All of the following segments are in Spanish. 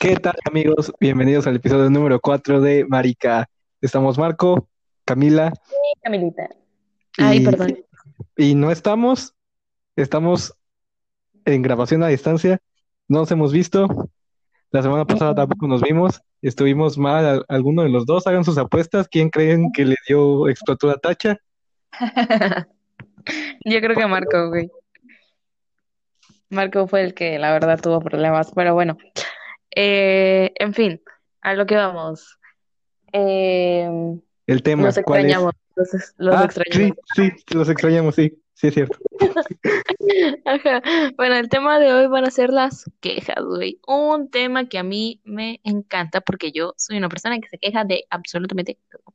¿Qué tal amigos? Bienvenidos al episodio número 4 de Marica. Estamos Marco, Camila Camilita. Ay, y, perdón. y no estamos, estamos en grabación a distancia, no nos hemos visto. La semana pasada tampoco nos vimos, estuvimos mal alguno de los dos, hagan sus apuestas, ¿quién creen que le dio, explotó la tacha? Yo creo que Marco, güey. Marco fue el que la verdad tuvo problemas, pero bueno. Eh, en fin, a lo que vamos. Eh, El tema, los ¿cuál es? extrañamos, los, Ah, extrañamos. sí, sí, los extrañamos, sí, sí es cierto. Ajá. Bueno, el tema de hoy van a ser las quejas, güey. Un tema que a mí me encanta porque yo soy una persona que se queja de absolutamente todo.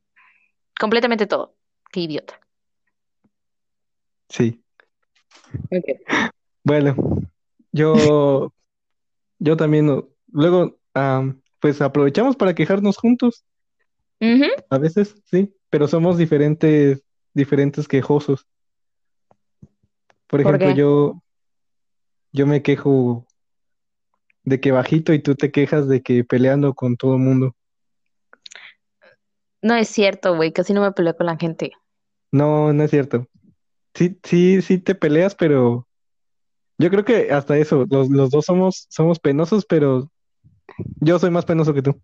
Completamente todo. Qué idiota. Sí. Bueno, yo, yo también, luego, am, pues aprovechamos para quejarnos juntos, a veces, sí, pero somos diferentes, diferentes quejosos. Por ¿Por ejemplo, yo, yo me quejo de que bajito y tú te quejas de que peleando con todo el mundo. No es cierto, güey. Casi no me peleo con la gente. No, no es cierto. Sí, sí, sí te peleas, pero yo creo que hasta eso, los, los dos somos, somos penosos, pero yo soy más penoso que tú.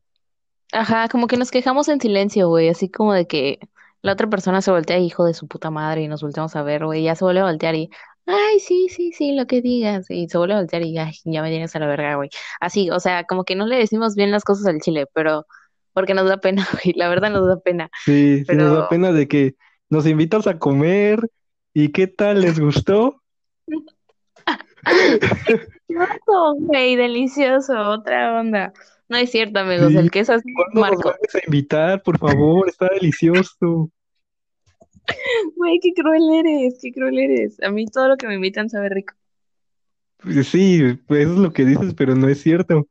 Ajá, como que nos quejamos en silencio, güey, así como de que la otra persona se voltea, hijo de su puta madre, y nos volteamos a ver, güey, ya se vuelve a voltear y, ay, sí, sí, sí, lo que digas, y se vuelve a voltear y, ay, ya me tienes a la verga, güey. Así, o sea, como que no le decimos bien las cosas al chile, pero porque nos da pena, güey, la verdad nos da pena, Sí, sí nos da pena de que nos invitas a comer y qué tal, ¿les gustó? delicioso, güey, delicioso, otra onda. No es cierto, amigos, Sí, el que es ¿cuándo nos Marco. vuelves a invitar? Por favor, está delicioso. Güey, qué cruel eres, qué cruel eres. A mí todo lo que me invitan sabe rico. Pues sí, pues eso es lo que dices, pero no es cierto.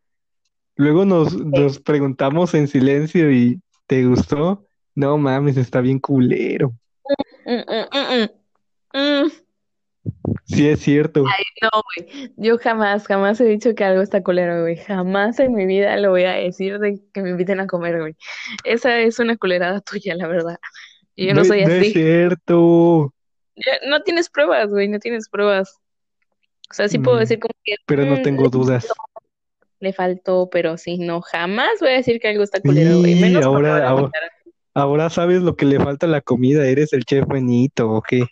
Luego nos, nos preguntamos en silencio y ¿te gustó? No mames, está bien culero. Mm, mm, mm, mm. Mm. Sí es cierto. No, güey. Yo jamás, jamás he dicho que algo está culero, güey. Jamás en mi vida lo voy a decir de que me inviten a comer, güey. Esa es una culerada tuya, la verdad. Y yo no No, soy no es así. cierto, Ya- No tienes pruebas, güey, no tienes pruebas. O sea, sí puedo Mm, decir como que pero no "Mm, tengo dudas. le faltó, pero sí, no, jamás voy a decir que algo está culero, güey. Menos ahora, ahora, ahora sabes lo que le falta a la comida, eres el chef Benito, ¿o qué?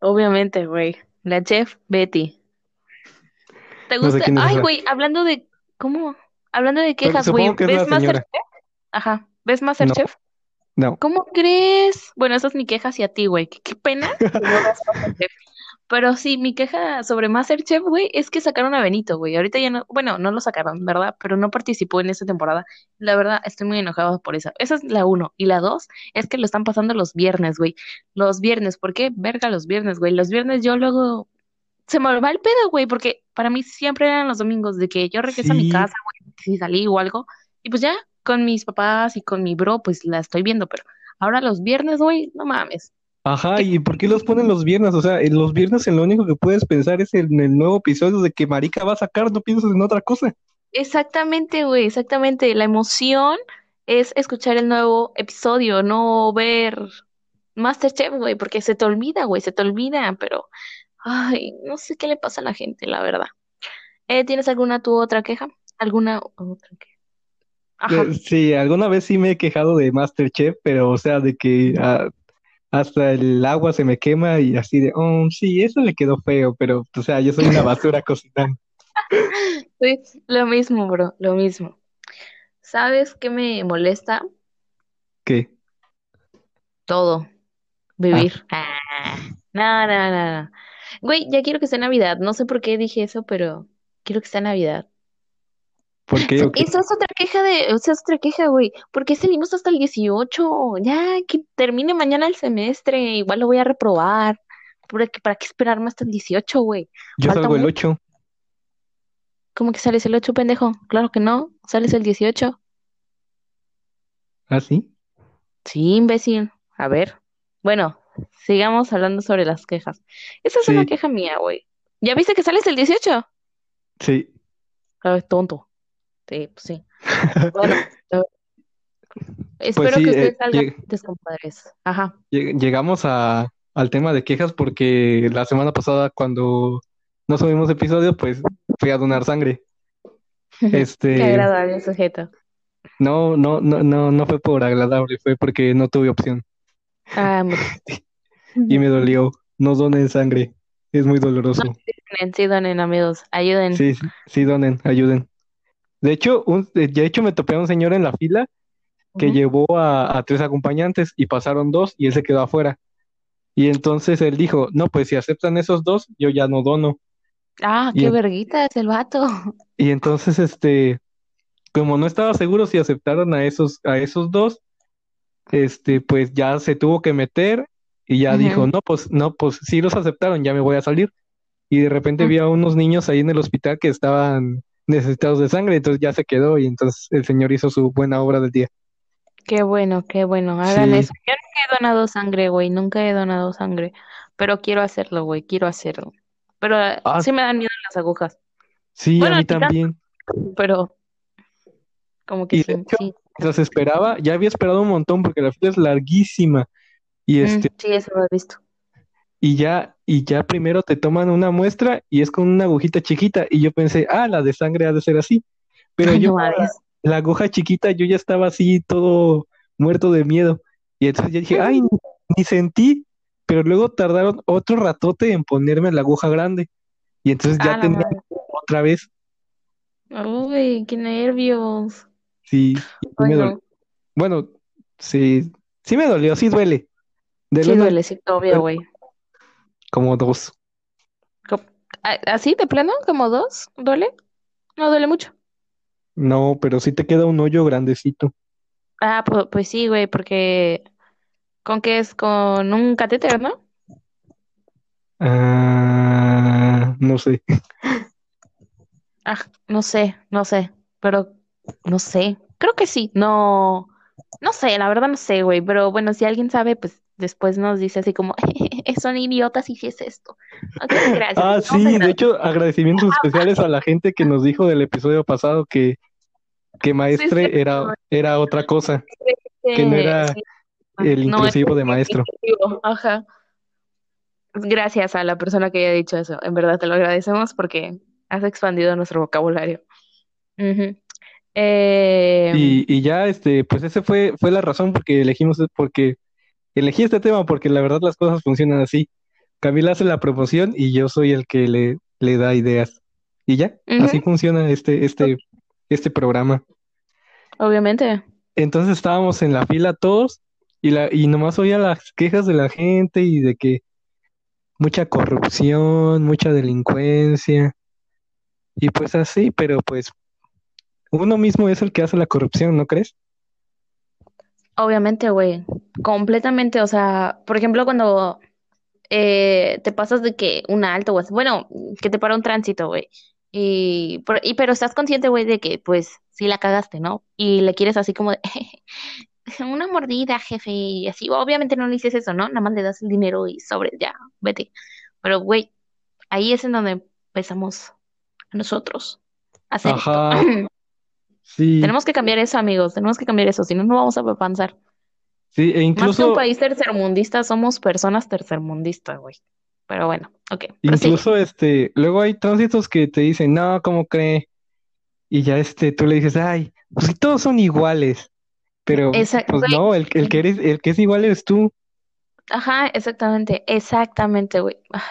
Obviamente, güey. La chef Betty. ¿Te No sé gusta? Ay, güey, hablando de, ¿cómo? Hablando de quejas, güey. ¿Ves. Masterchef? Ajá. ¿Ves No, Masterchef? no. ¿Cómo crees? Bueno, esa es mi queja hacia ti, güey. Qué, qué pena Pero sí, mi queja sobre Masterchef, güey, es que sacaron a Benito, güey. Ahorita ya no, bueno, no lo sacaron, ¿verdad? Pero no participó en esta temporada. La verdad, estoy muy enojada por eso. Esa es la uno. Y la dos es que lo están pasando los viernes, güey. Los viernes, ¿por qué? Verga, los viernes, güey. Los viernes yo luego se me va el pedo, güey, porque para mí siempre eran los domingos de que yo regreso a mi casa, güey, si salí o algo, y pues ya, con mis papás y con mi bro, pues la estoy viendo, pero ahora los viernes, güey, no mames. Ajá. ¿y por qué los ponen los viernes? O sea, en los viernes en lo único que puedes pensar es en el nuevo episodio de que Marica va a sacar, no piensas en otra cosa. Exactamente, güey, exactamente. La emoción es escuchar el nuevo episodio, no ver Masterchef, güey, porque se te olvida, güey, se te olvida, pero, ay, no sé qué le pasa a la gente, la verdad. Eh, ¿tienes alguna tu otra queja? ¿Alguna otra queja? Ajá. Eh, Sí, alguna vez sí me he quejado de MasterChef, pero o sea, de que ah, hasta el agua se me quema y así de, oh, sí, eso le quedó feo, pero o sea, yo soy una basura cocinando. Sí, lo mismo, bro, lo mismo. ¿Sabes qué me molesta? ¿Qué? Todo. Ah, Vivir. Ah, no, no, no, no. Güey, ya quiero que sea Navidad. No sé por qué dije eso, pero quiero que sea Navidad. ¿Por qué o qué? Esa es otra queja de, esa es otra queja, güey. ¿Por qué salimos hasta el 18? Ya que termine mañana el semestre, igual lo voy a reprobar. ¿Para qué, para qué esperarme hasta el 18, güey? Yo Falta salgo el mucho. 8. ¿Cómo que sales el 8, pendejo? Claro que no, sales el 18. ¿Ah, sí? Sí, imbécil. A ver. Bueno, sigamos hablando sobre las quejas. Esa es una Sí, queja mía, güey. ¿Ya viste que sales el 18? sí. Ay, tonto. Sí, pues sí. Bueno, espero Pues sí, que eh, ustedes salgan lleg- antes, compadres. Ajá. lleg- llegamos a, al tema de quejas porque la semana pasada cuando no subimos episodios, pues fui a donar sangre. Qué Este, agradable sujeto. no, no, no, no, no fue por agradable, fue porque no tuve opción Ah, muy- y me dolió. No donen sangre, es muy doloroso. donen, sí, donen, amigos. Ayuden. Sí, sí, sí, donen, ayuden. De hecho, un, de hecho me topé a un señor en la fila que llevó a, a tres acompañantes y pasaron dos y él se quedó afuera. Y entonces él dijo, no, pues si aceptan esos dos, yo ya no dono. Ah, Y, qué en- verguita es el vato. y entonces, este, como no estaba seguro si aceptaron a esos, a esos dos, este, pues ya se tuvo que meter y ya dijo, no, pues, no, pues sí los aceptaron, ya me voy a salir. Y de repente vi a unos niños ahí en el hospital que estaban necesitados de sangre, entonces ya se quedó y entonces el señor hizo su buena obra del día. Qué bueno, qué bueno. Hagan Sí, eso. Yo nunca he donado sangre, güey. Nunca he donado sangre. Pero quiero hacerlo, güey. Quiero hacerlo. Pero eh, ah, sí me dan miedo las agujas. sí, a mí tanto, también. pero como que Y de sí, hecho, sí. mientras esperaba, ya había esperado un montón porque la fila es larguísima y este, sí, eso lo he visto. Y ya, y ya primero te toman una muestra y es con una agujita chiquita y yo pensé, ah, la de sangre ha de ser así, pero Ay, yo no la, aguja chiquita yo ya estaba así todo muerto de miedo y entonces yo dije, ay, ni, ni sentí, pero luego tardaron otro ratote en ponerme la aguja grande y entonces ya Ah, tenía otra vez, Uy, qué nervios. sí, Ay, me dolió. no. Bueno, sí, sí me dolió, sí duele, Sí duele, sí, obvio, güey. Como dos. Co- ¿a- ¿Así de plano? ¿Como dos? ¿Duele? No duele mucho. No, pero sí te queda un hoyo grandecito. Ah, pues, pues sí, güey, porque ¿con qué es? Con un catéter, ¿no? Ah, no sé. Ah, no sé, no sé, pero no sé. Creo que sí. No, no sé, la verdad no sé, güey. Pero bueno, si alguien sabe, pues después nos dice así como, son idiotas y si es esto. Gracias. Ah, sí, de hecho, agradecimientos especiales a la gente que nos dijo del episodio pasado que, que Sí, sí, maestre era, era otra cosa, que no era sí, el no inclusivo de maestro. inclusivo. Ajá. Gracias a la persona que haya dicho eso. En verdad te lo agradecemos porque has expandido nuestro vocabulario. Ujú. Eh, Y, y ya, este, pues ese fue, fue la razón porque elegimos, porque elegí este tema, porque la verdad las cosas funcionan así. Camila hace la promoción y yo soy el que le, le da ideas. Y ya, así funciona este, este, este programa. Obviamente. Entonces estábamos en la fila todos y, la, y nomás oía las quejas de la gente y de que mucha corrupción, mucha delincuencia y pues así, pero pues uno mismo es el que hace la corrupción, ¿no crees? Obviamente, güey. Completamente. O sea, por ejemplo, cuando eh, te pasas de que un alto, así, bueno, que te para un tránsito, güey. Y, por- y pero estás consciente, güey, de que pues sí la cagaste, ¿no? Y le quieres así como de, una mordida, jefe, y así. Obviamente no le dices eso, ¿no? Nada más le das el dinero y sobre, ya, vete. Pero, güey, ahí es en donde empezamos a nosotros a hacer esto. Ajá, sí, Tenemos que cambiar eso, amigos. Tenemos que cambiar eso, si no, no vamos a avanzar. sí, e Más que un incluso, país tercermundista, somos personas tercermundistas, güey. Pero bueno, ok, prosigue. incluso este, luego hay tránsitos que te dicen, no, ¿cómo cree? Y ya este, tú le dices, ay, pues si todos son iguales, pero pues no, el, el que eres, el que es igual eres tú, ajá, exactamente, exactamente, güey. Ah,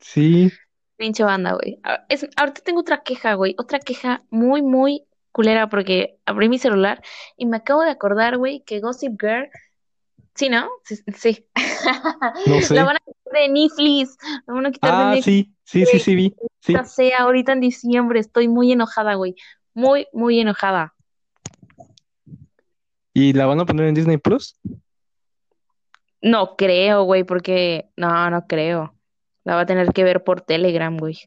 sí, pinche banda, güey. Ah, ahorita tengo otra queja, güey. Otra queja muy, muy culera porque abrí mi celular y me acabo de acordar, güey, que Gossip Girl, sí, ¿no? Sí, sí. no La sé. van a quitar de Netflix, la van a quitar de Ah, Netflix, sí, sí, sí, sí vi, sí. Sé, ahorita en diciembre estoy muy enojada, güey. Muy, muy enojada. ¿Y la van a poner en Disney Plus? No creo, güey, porque no, no creo. La va a tener que ver por Telegram, güey.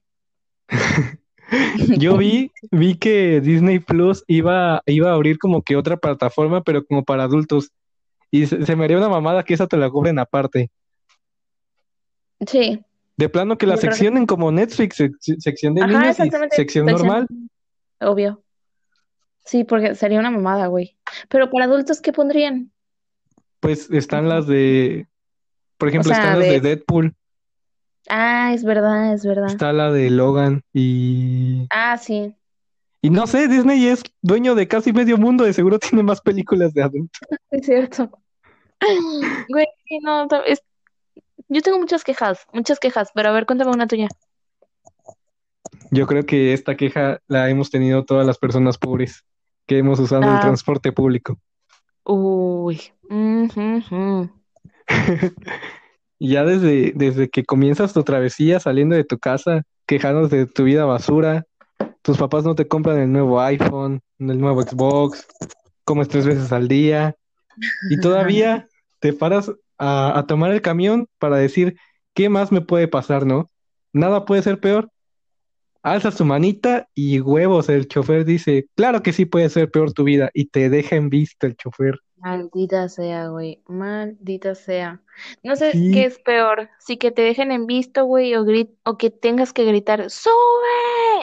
Yo vi, vi que Disney Plus iba, iba a abrir como que otra plataforma, pero como para adultos. Y se, se me haría una mamada que esa te la cobren aparte. Sí, De plano que la yo que seccionen como Netflix, sec- sección de Ajá, niños y sección normal. Obvio. Sí, porque sería una mamada, güey. Pero para adultos, ¿qué pondrían? Pues están las de, por O ejemplo, están las de de... Deadpool, Ah, es verdad, es verdad. está la de Logan y... Ah, sí, Y no sé, Disney es dueño de casi medio mundo, de seguro tiene más películas de adultos. es cierto. Güey, no, es- yo tengo muchas quejas, muchas quejas, pero a ver, cuéntame una tuya. Yo creo que esta queja la hemos tenido todas las personas pobres que hemos usado el Ah, transporte público. uy. ujú, ujú. Y ya desde, desde que comienzas tu travesía saliendo de tu casa, quejándote de tu vida basura, tus papás no te compran el nuevo iPhone, el nuevo Xbox, comes tres veces al día, y todavía te paras a, a tomar el camión para decir, ¿qué más me puede pasar, no? Nada puede ser peor. Alzas tu manita y huevos, el chofer dice, claro que sí puede ser peor tu vida, y te deja en vista el chofer. Maldita sea, güey. Maldita sea. No sé qué es peor, si que te dejen en visto, güey, o grit o que tengas que gritar, ¡sube!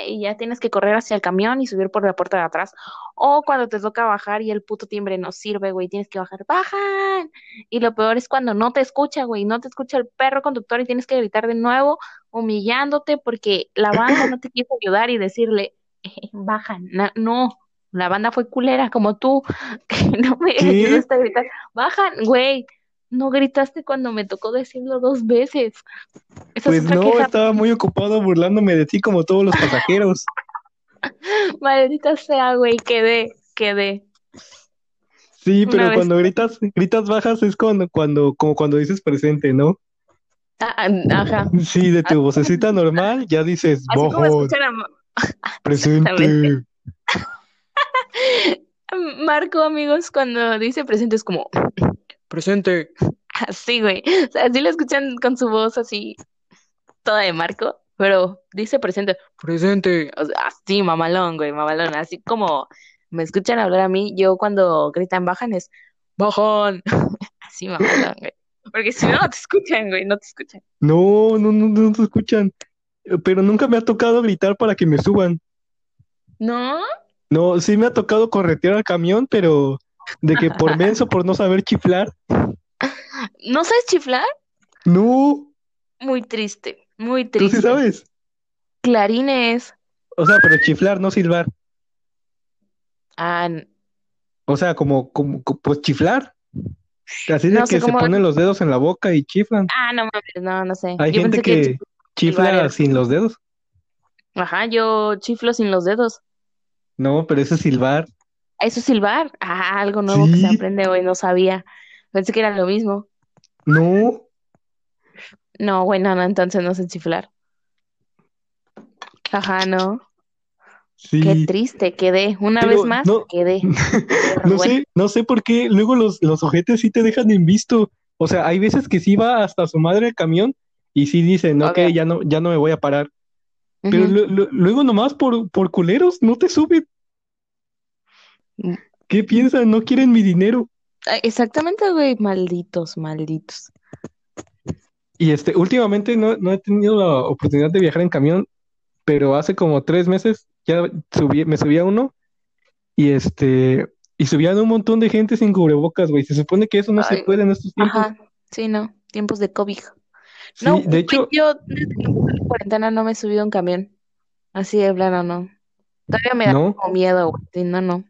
Y ya tienes que correr hacia el camión y subir por la puerta de atrás. O cuando te toca bajar y el puto timbre no sirve, güey, tienes que bajar, ¡bajan! Y lo peor es cuando no te escucha, güey, no te escucha el perro conductor y tienes que gritar de nuevo, humillándote porque la banda no te quiso ayudar y decirle, bajan. Na- no, la banda fue culera como tú. no me gritar, bajan, güey, no gritaste cuando me tocó decirlo dos veces. Esa Pues no, queja, estaba muy ocupado burlándome de ti como todos los pasajeros. maldita sea, güey, quedé, quedé. Sí, Una pero vez, cuando gritas, gritas bajas es cuando, cuando, como cuando dices presente, ¿no? ah, ah, ajá, Sí, de tu así, vocecita normal ya dices exactamente. presente. Marco, amigos, cuando dice presente es como, presente. Así, güey. O sea, así lo escuchan con su voz así, toda de Marco, pero dice presente, presente. O sea, así, mamalón, güey, mamalón. Así como me escuchan hablar a mí, yo cuando gritan bajan es bajan. Así, mamalón, güey. Porque si no, no te escuchan, güey, no te escuchan. No, no, no, no te escuchan. Pero nunca me ha tocado gritar para que me suban. ¿No? No, sí me ha tocado corretear al camión, pero de que por menso, por no saber chiflar. ¿No sabes chiflar? No, Muy triste, muy tú sí triste. sabes. Clarines. O sea, pero chiflar, no silbar. Ah, O sea, como, como, co- pues chiflar. Así de no sé que se ponen los dedos en la boca y chiflan. Ah, no mames, no, no sé. Hay Yo gente pensé que chifla sin los dedos. Ajá, yo chiflo sin los dedos. No, pero eso es silbar. Eso es silbar. Ah, algo nuevo que se aprende hoy, no sabía. Pensé que era lo mismo. no, No, bueno, no, entonces no sé chiflar. Ajá, no. Qué triste, quedé. Una vez más, no, quedé. No sé, no sé por qué luego los, los ojetes sí te dejan en visto. O sea, hay veces que sí va hasta su madre el camión y sí dicen, ok, Ok. ya no, ya no me voy a parar. Pero luego nomás por, por culeros no te suben. ¿Qué piensan? No quieren mi dinero. ah, Exactamente, güey. Malditos, malditos. Y este, últimamente no, no he tenido la oportunidad de viajar en camión, pero hace como tres meses ya subí, me subí a uno y este, y subían un montón de gente sin cubrebocas, güey. Se supone que eso no se puede en estos tiempos. ajá. Sí, no. Tiempos de COVID. No, Sí, de güey, hecho, yo desde que la cuarentena no me he subido a un camión. Así de plano, no. Todavía me da no. como miedo, güey. Sí, no, no.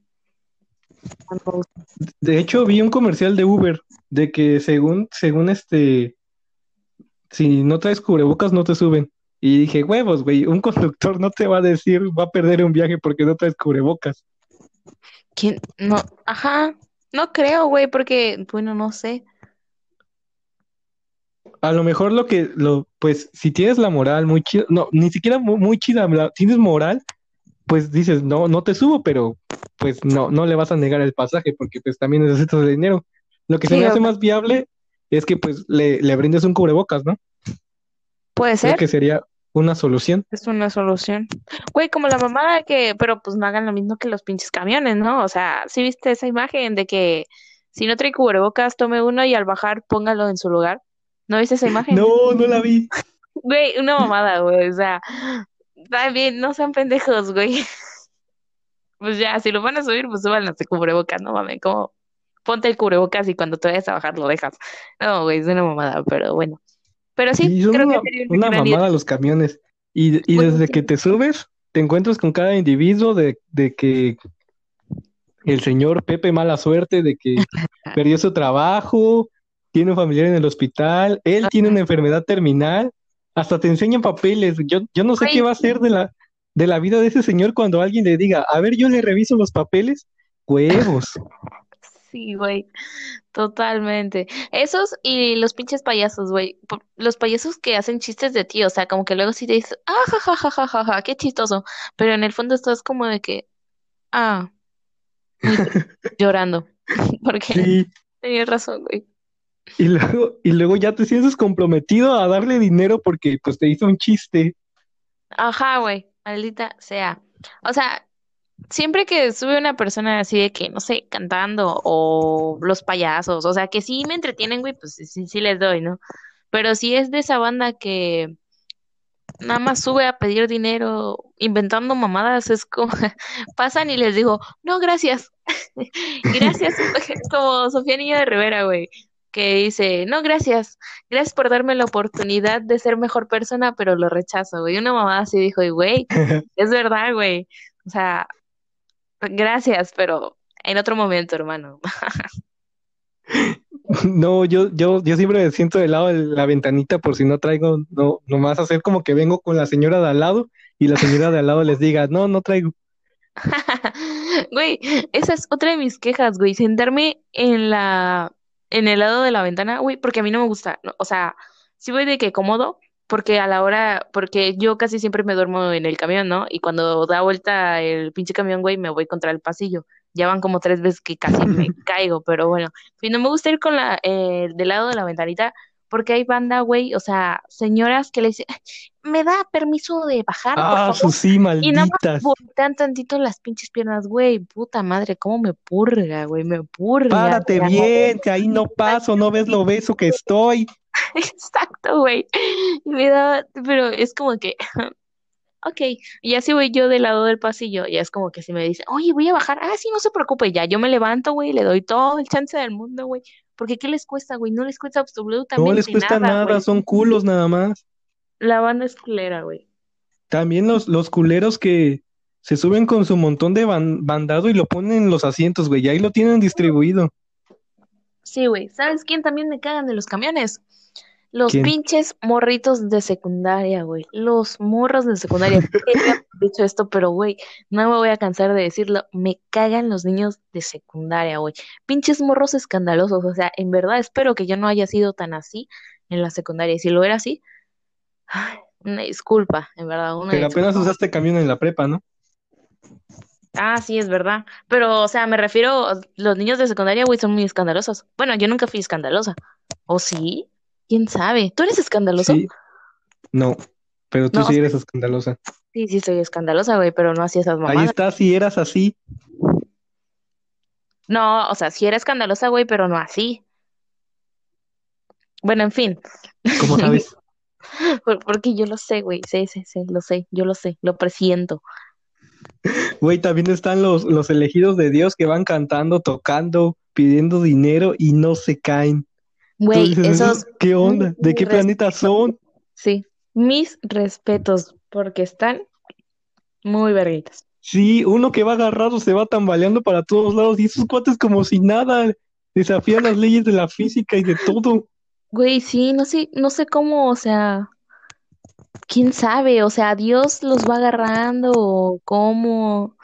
De hecho, vi un comercial de Uber de que según, según este, si no traes cubrebocas no te suben. Y dije, huevos, güey, un conductor no te va a decir, va a perder un viaje porque no traes cubrebocas. ¿Quién? No, ajá. No creo, güey, porque, bueno, no sé. A lo mejor lo que, lo, pues, si tienes la moral muy chida, no, ni siquiera mu- muy chida, la- tienes moral, pues dices, no, no te subo, pero pues no, no le vas a negar el pasaje porque pues también necesitas dinero. Lo que se me hace más viable es que pues le, le brindes un cubrebocas, ¿no? puede Creo ser. que sería una solución. Es una solución. Güey, como la mamá que, pero pues no hagan lo mismo que los pinches camiones, ¿no? O sea, ¿sí viste esa imagen de que si no trae cubrebocas, tome uno y al bajar póngalo en su lugar? ¿No viste esa imagen? No, no la vi. Güey, una mamada, güey. O sea, está bien, no sean pendejos, güey. Pues ya, si lo van a subir, pues súbanlo de cubrebocas, no mames, como ponte el cubrebocas y cuando te vayas a bajar lo dejas. No, güey, es una mamada, pero bueno. Pero sí, Y creo que una, sería una idea. mamada los camiones. Y, y desde que te subes, te encuentras con cada individuo de, de que el señor Pepe mala suerte, de que perdió su trabajo, tiene un familiar en el hospital, él tiene una enfermedad terminal, hasta te enseñan papeles. Yo, yo no sé qué va a ser de la, de la vida de ese señor cuando alguien le diga, a ver, yo le reviso los papeles. Huevos. Sí, güey, totalmente. Esos y los pinches payasos, güey. Los payasos que hacen chistes de ti, o sea, como que luego sí te dices, ah, ja, ja, ja, ja, ja, ja, qué chistoso. Pero en el fondo estás como de que, ah, llorando. Porque Sí. tenías razón, güey. Y luego, y luego ya te sientes comprometido a darle dinero porque pues te hizo un chiste. Ajá, güey, maldita sea. O sea, siempre que sube una persona así de que, no sé, cantando o los payasos, o sea, que sí me entretienen, güey, pues sí, sí les doy, ¿no? Pero si es de esa banda que nada más sube a pedir dinero inventando mamadas, es como, pasan y les digo, no, gracias. Gracias, como Sofía Niño de Rivera, güey, que dice, no, gracias, gracias por darme la oportunidad de ser mejor persona, pero lo rechazo, güey. Una mamada así dijo, y güey, es verdad, güey. O sea, gracias, pero en otro momento, hermano. No, yo, yo, yo siempre me siento del lado de la ventanita por si no traigo, no, nomás hacer como que vengo con la señora de al lado y la señora de al lado les diga, no, no traigo. Güey, esa es otra de mis quejas, güey, sentarme en la, en el lado de la ventana, güey, porque a mí no me gusta, no, o sea, sí voy de que cómodo, porque a la hora, porque yo casi siempre me duermo en el camión, ¿no? Y cuando da vuelta el pinche camión, güey, me voy contra el pasillo. Ya van como tres veces que casi me caigo, pero bueno, y no me gusta ir con la, eh, del lado de la ventanita, porque hay banda, güey, o sea, señoras que le dicen, ¿me da permiso de bajar, por Ah, favor? sus sí, Y nada más malditas. voltean tantito las pinches piernas, güey, puta madre, cómo me purga, güey, me purga. Párate bien, que ahí no paso, no ves lo beso que estoy. Exacto, güey. Me da, pero es como que, ok, y así voy yo del lado del pasillo, y es como que si me dice, oye, voy a bajar, ah, sí, no se preocupe, ya, yo me levanto, güey, le doy todo el chance del mundo, güey, porque ¿qué les cuesta, güey? No les cuesta No absolutamente les cuesta nada, nada, son culos nada más. La banda es culera, güey. También los, los culeros que se suben con su montón de ban- bandado y lo ponen en los asientos, güey, y ahí lo tienen distribuido. Sí, güey. ¿Sabes quién también me cagan de los camiones? Los ¿Quién? pinches morritos de secundaria, güey. Los morros de secundaria. He dicho esto, pero, güey, no me voy a cansar de decirlo. Me cagan los niños de secundaria, güey. Pinches morros escandalosos. O sea, en verdad espero que yo no haya sido tan así en la secundaria. Y si lo era así, ay, una disculpa, en verdad, una Pero apenas usaste camión en la prepa, ¿no? Ah, sí, es verdad. Pero, o sea, me refiero, los niños de secundaria, güey, son muy escandalosos. Bueno, yo nunca fui escandalosa. ¿O sí? ¿Quién sabe? ¿Tú eres escandaloso? Sí. No, pero tú No, sí eres escandalosa. sí, sí, soy escandalosa, güey, pero no hacía esas Ahí mamadas. está, si eras así. No, o sea, sí era escandalosa, güey, pero no así. Bueno, en fin, ¿Cómo sabes? por- porque yo lo sé, güey, sí, sí, sí, lo sé, yo lo sé, lo presiento. Güey, también están los, los elegidos de Dios que van cantando, tocando, pidiendo dinero y no se caen. Güey, esos, "¿Esos ¿qué onda? ¿De qué planeta son? sí, mis respetos, porque están muy verguitas. Sí, uno que va agarrado se va tambaleando para todos lados y esos cuates como si nada desafían las leyes de la física y de todo. Güey, sí, no sé, no sé cómo, o sea, quién sabe, o sea, Dios los va agarrando, o cómo,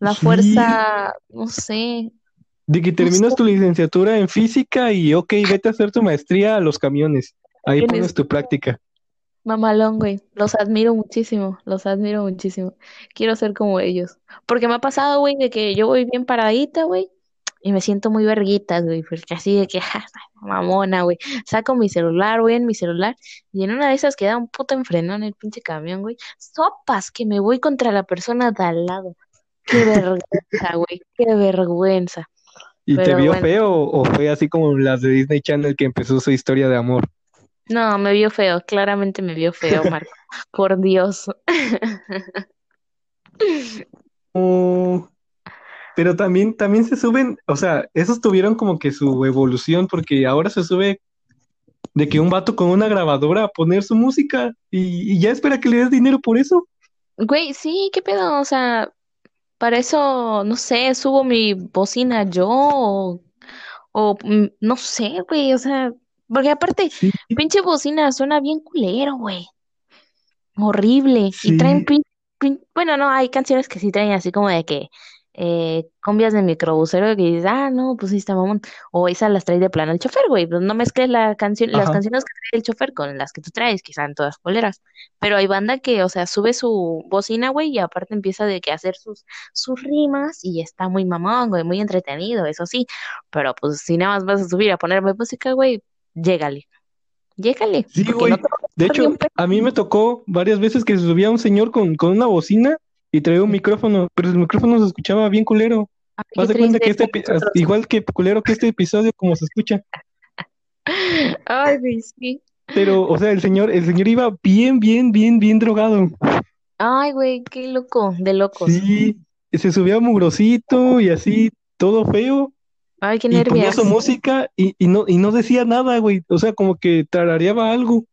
la Sí, fuerza, no sé, de que no terminas tu licenciatura en física y ok, vete a hacer tu maestría a los camiones. Ahí tienes pones tu práctica. mamalón, güey, los admiro muchísimo, los admiro muchísimo, quiero ser como ellos, porque me ha pasado, güey, de que yo voy bien paradita, güey, y me siento muy verguitas, güey, porque así de que, ja, mamona, güey, saco mi celular, voy en mi celular, y en una de esas queda un puto enfrenón el pinche camión, güey, sopas que me voy contra la persona de al lado, qué vergüenza, güey, qué vergüenza, ¿Y te vio bueno, feo o fue así como las de Disney Channel que empezó su historia de amor? no, me vio feo, claramente me vio feo, Marco, por Dios. Oh, Pero también, también se suben, o sea, esos tuvieron como que su evolución, porque ahora se sube de que un vato con una grabadora a poner su música y, y ya espera que le des dinero por eso. Güey, sí, ¿qué pedo? O sea, para eso, no sé, subo mi bocina yo o, o, mm, no sé, güey, o sea, porque aparte, Sí, pinche bocina suena bien culero, güey. Horrible. Y traen, pin- pin- bueno, no, hay canciones que sí traen así como de que eh, cumbias de microbusero que dices, ah, no, pues sí está mamón. O esas las trae de plano el chofer, güey. Pues no mezcles la canción, las canciones que trae el chofer con las que tú traes, que sean todas coleras. Pero hay banda que, o sea, sube su bocina, güey, y aparte empieza de que hacer sus, sus rimas y está muy mamón, güey, muy entretenido, eso sí. Pero pues si nada más vas a subir a ponerme música, güey, llégale, llégale, Sí, no güey. De hecho, a mí me tocó varias veces que se subía un señor con, con una bocina y traía un micrófono, pero el micrófono se escuchaba bien culero. Ay, Haz qué de cuenta que este, igual que culero que este episodio, como se escucha. Ay, güey, sí. Pero, o sea, el señor, el señor iba bien, bien, bien, bien drogado. Ay, güey, qué loco, de locos. Sí, se subía mugrosito y así, todo feo, Ay, qué y ponía su nervios. música y, y no, y no decía nada, güey. O sea, como que tarareaba algo,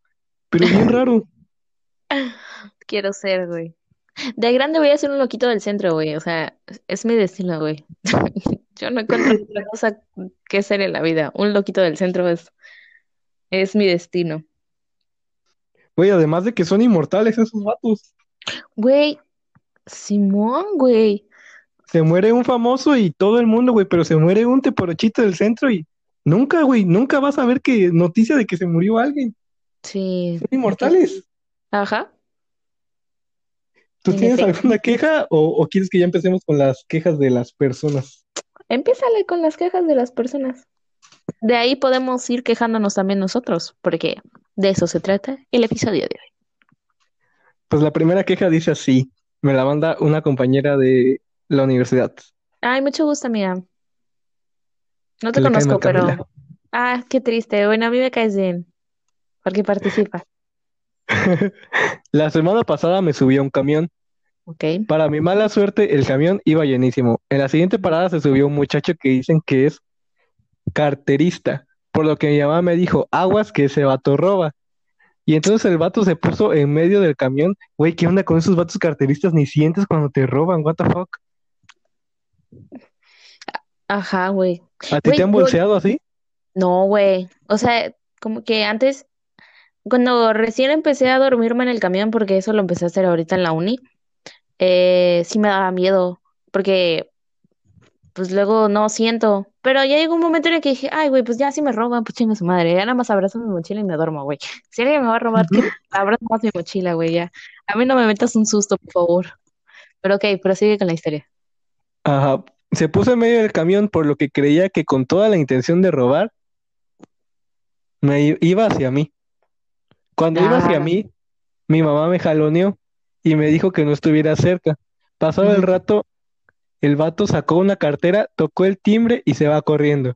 pero bien raro. Quiero ser, güey. De grande voy a ser un loquito del centro, güey. O sea, es mi destino, güey. Yo no encuentro otra cosa que ser en la vida. Un loquito del centro es, es mi destino. Güey, además de que son inmortales esos vatos. Güey, Simón, güey. Se muere un famoso y todo el mundo, güey, pero se muere un teporochito del centro y nunca, güey, nunca vas a ver que noticia de que se murió alguien. Sí. Son inmortales. Ajá. ¿Tú En tienes alguna queja o, o quieres que ya empecemos con las quejas de las personas? Empiézale con las quejas de las personas. De ahí podemos ir quejándonos también nosotros, porque de eso se trata el episodio de hoy. Pues la primera queja dice así, me la manda una compañera de la universidad, Ay, mucho gusto, amiga. No te le conozco, pero... Ah, qué triste. Bueno, a mí me caes bien, porque participas. La semana pasada me subí a un camión. Ok. Para mi mala suerte, el camión iba llenísimo. En la siguiente parada se subió un muchacho que dicen que es carterista, por lo que mi mamá me dijo, aguas que ese vato roba. Y entonces el vato se puso en medio del camión. Güey, ¿qué onda con esos vatos carteristas? Ni sientes cuando te roban, what the fuck. Ajá, güey. ¿A ti te han yo- bolseado así? No, güey. O sea, como que antes, cuando recién empecé a dormirme en el camión, porque eso lo empecé a hacer ahorita en la uni, eh, sí me daba miedo, porque pues luego no siento. Pero ya llegó un momento en el que dije, ay, güey, pues ya si me roban, pues chinga su madre. Ya nada más abrazo mi mochila y me duermo, güey. Si alguien me va a robar, que abrazo más mi mochila, güey, ya. A mí no me metas un susto, por favor. Pero ok, prosigue con la historia. Ajá. Se puso en medio del camión por lo que creía que con toda la intención de robar, me iba hacia mí. Cuando iba hacia Ah. mí, mi mamá me jaloneó y me dijo que no estuviera cerca. Pasado el rato, el vato sacó una cartera, tocó el timbre y se va corriendo.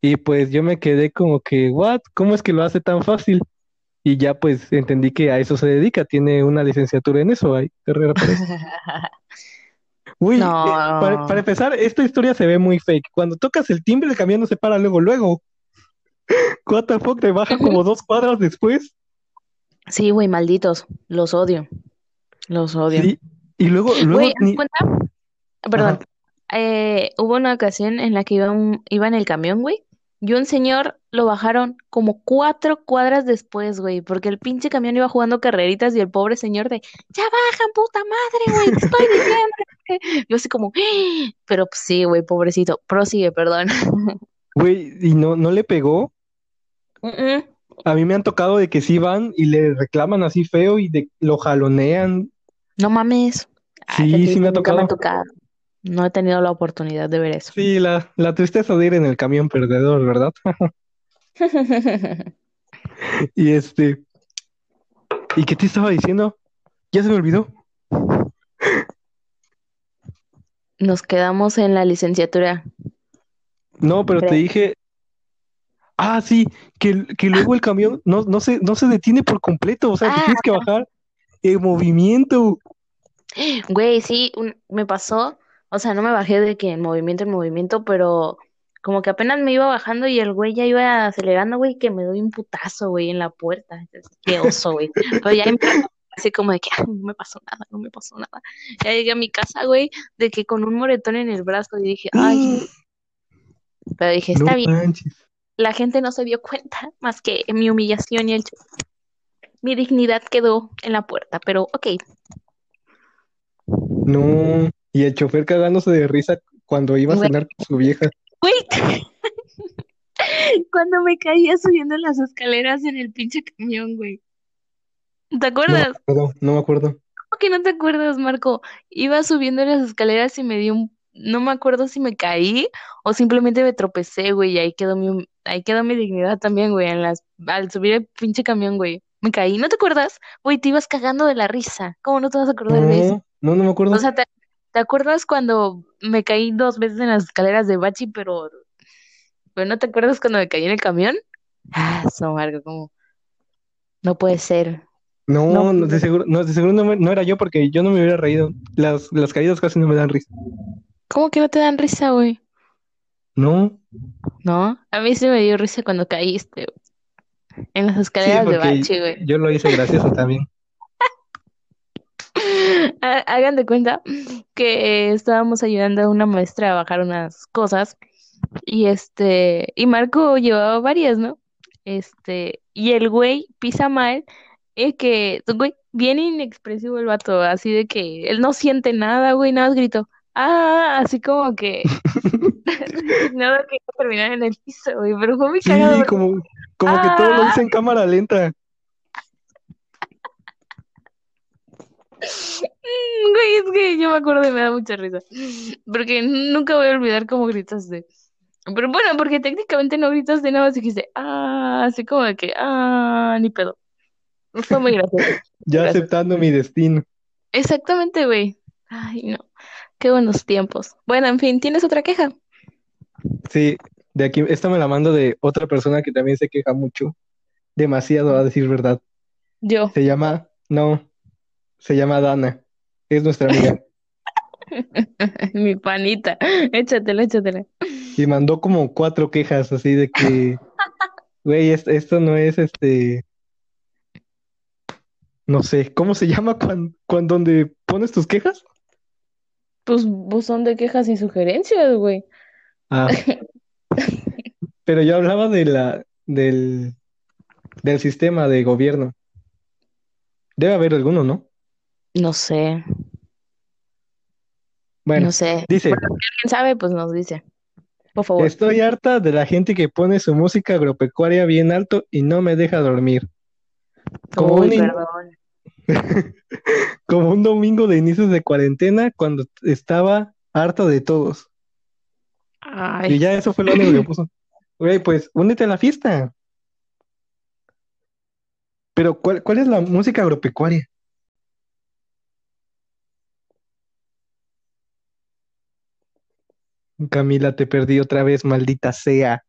Y pues yo me quedé como que, ¿what? ¿Cómo es que lo hace tan fácil? Y ya pues entendí que a eso se dedica, tiene una licenciatura en eso, hay carrera para eso. Uy, No. eh, para, para empezar, esta historia se ve muy fake. Cuando tocas el timbre, el camión no se para luego, luego. What the fuck, te baja como dos cuadras después. Sí, güey, malditos. Los odio. Los odio. Sí, y luego, luego Güey, ¿haz ni- cuenta? Perdón. Eh, hubo una ocasión en la que iba, un- iba en el camión, güey, y un señor lo bajaron como cuatro cuadras después, güey, porque el pinche camión iba jugando carreritas y el pobre señor de, ya bajan, puta madre, güey, te estoy diciendo. Yo así como, "Ah", pero pues, sí, güey, pobrecito. Prosigue, perdón. Güey, y no, no le pegó. Mm, mm. A mí me han tocado de que sí van y le reclaman así feo y de, lo jalonean. No mames. Ay, Sí, sí me ha nunca me ha tocado. No he tenido la oportunidad de ver eso. Sí, la, la tristeza de ir en el camión perdedor, ¿verdad? Y este, ¿y qué te estaba diciendo? Ya se me olvidó. Nos quedamos en la licenciatura. No, pero te dije, ah, sí, que, que luego el camión no, no se, no se detiene por completo, o sea, te Ah. tienes que bajar en movimiento. Güey, sí, un- me pasó O sea, no me bajé de que en movimiento, en movimiento, pero como que apenas me iba bajando y el güey ya iba acelerando, güey, que me doy un putazo, güey, en la puerta. Qué oso, güey. Pero ya así como de que "Ay, no me pasó nada, no me pasó nada. Ya llegué a mi casa, güey, de que con un moretón en el brazo y dije, ay, pero dije, No está bien. manches. La gente no se dio cuenta más que mi humillación y el mi dignidad quedó en la puerta, pero ok. No. Y el chofer cagándose de risa cuando iba a Güey. cenar con su vieja. Güey, cuando me caía subiendo las escaleras en el pinche camión, güey. ¿Te No me acuerdas? acuerdo, no me acuerdo. ¿Cómo que no te acuerdas, Marco? Iba subiendo las escaleras y me dio un... No me acuerdo si me caí o simplemente me tropecé, güey, y ahí quedó mi, ahí quedó mi dignidad también, güey, en las... al subir el pinche camión, güey. Me caí, ¿no te acuerdas? Güey, te ibas cagando de la risa. ¿Cómo no te vas a acordar de eso? No, no, no me acuerdo. O sea, ¿te, te acuerdas cuando me caí dos veces en las escaleras de Bachi, pero... pero no te acuerdas cuando me caí en el camión? Ah, eso, Marco, como... No puede ser. No, No, no, de seguro, no, de seguro no, me- no era yo porque yo no me hubiera reído. Las, las caídas casi no me dan risa. ¿Cómo que no te dan risa, güey? No, ¿No? A mí sí me dio risa cuando caíste, güey. En las sí, escaleras de Bachi, güey. yo lo hice gracioso también. Hagan de cuenta que eh, estábamos ayudando a una maestra a bajar unas cosas y este, y Marco llevaba varias, ¿no? Este, y el güey pisa mal, es que, güey, bien inexpresivo el vato, así de que él no siente nada, güey, nada más gritó, ah, así como que, nada que iba a terminar en el piso, güey, pero fue muy cagado Sí, como, como que todo lo ah, hice en cámara lenta. Mm, Güey, es que yo me acuerdo y me da mucha risa. Porque nunca voy a olvidar cómo gritaste. Pero bueno, porque técnicamente no gritaste nada más dijiste, ah, así como de que, ah, ni pedo. Fue muy gracioso. Ya Gracias. aceptando mi destino. Exactamente, güey. Ay, no. Qué buenos tiempos. Bueno, en fin, ¿tienes otra queja? Sí, de aquí, esta me la mando de otra persona que también se queja mucho. Demasiado, a decir verdad. Yo. Se llama, no, se llama Dana. Es nuestra amiga. Mi panita. Échatela, échatela. Y mandó como cuatro quejas así de que, güey, es- esto no es este, no sé, ¿cómo se llama cuando, cuando donde pones tus quejas? Pues buzón de quejas y sugerencias, güey. Ah, pero yo hablaba de la, del, del sistema de gobierno. Debe haber alguno, ¿no? No sé, Bueno, no sé. dice, Bueno, si alguien sabe, pues nos dice. Por favor. estoy harta de la gente que pone su música agropecuaria bien alto y no me deja dormir. Como Uy, un, in- perdón. como un domingo de inicios de cuarentena cuando estaba harta de todos. Y ya eso fue lo único que puso. Güey, pues únete a la fiesta. Pero ¿cuál, cuál es la música agropecuaria? Camila, te perdí otra vez, maldita sea.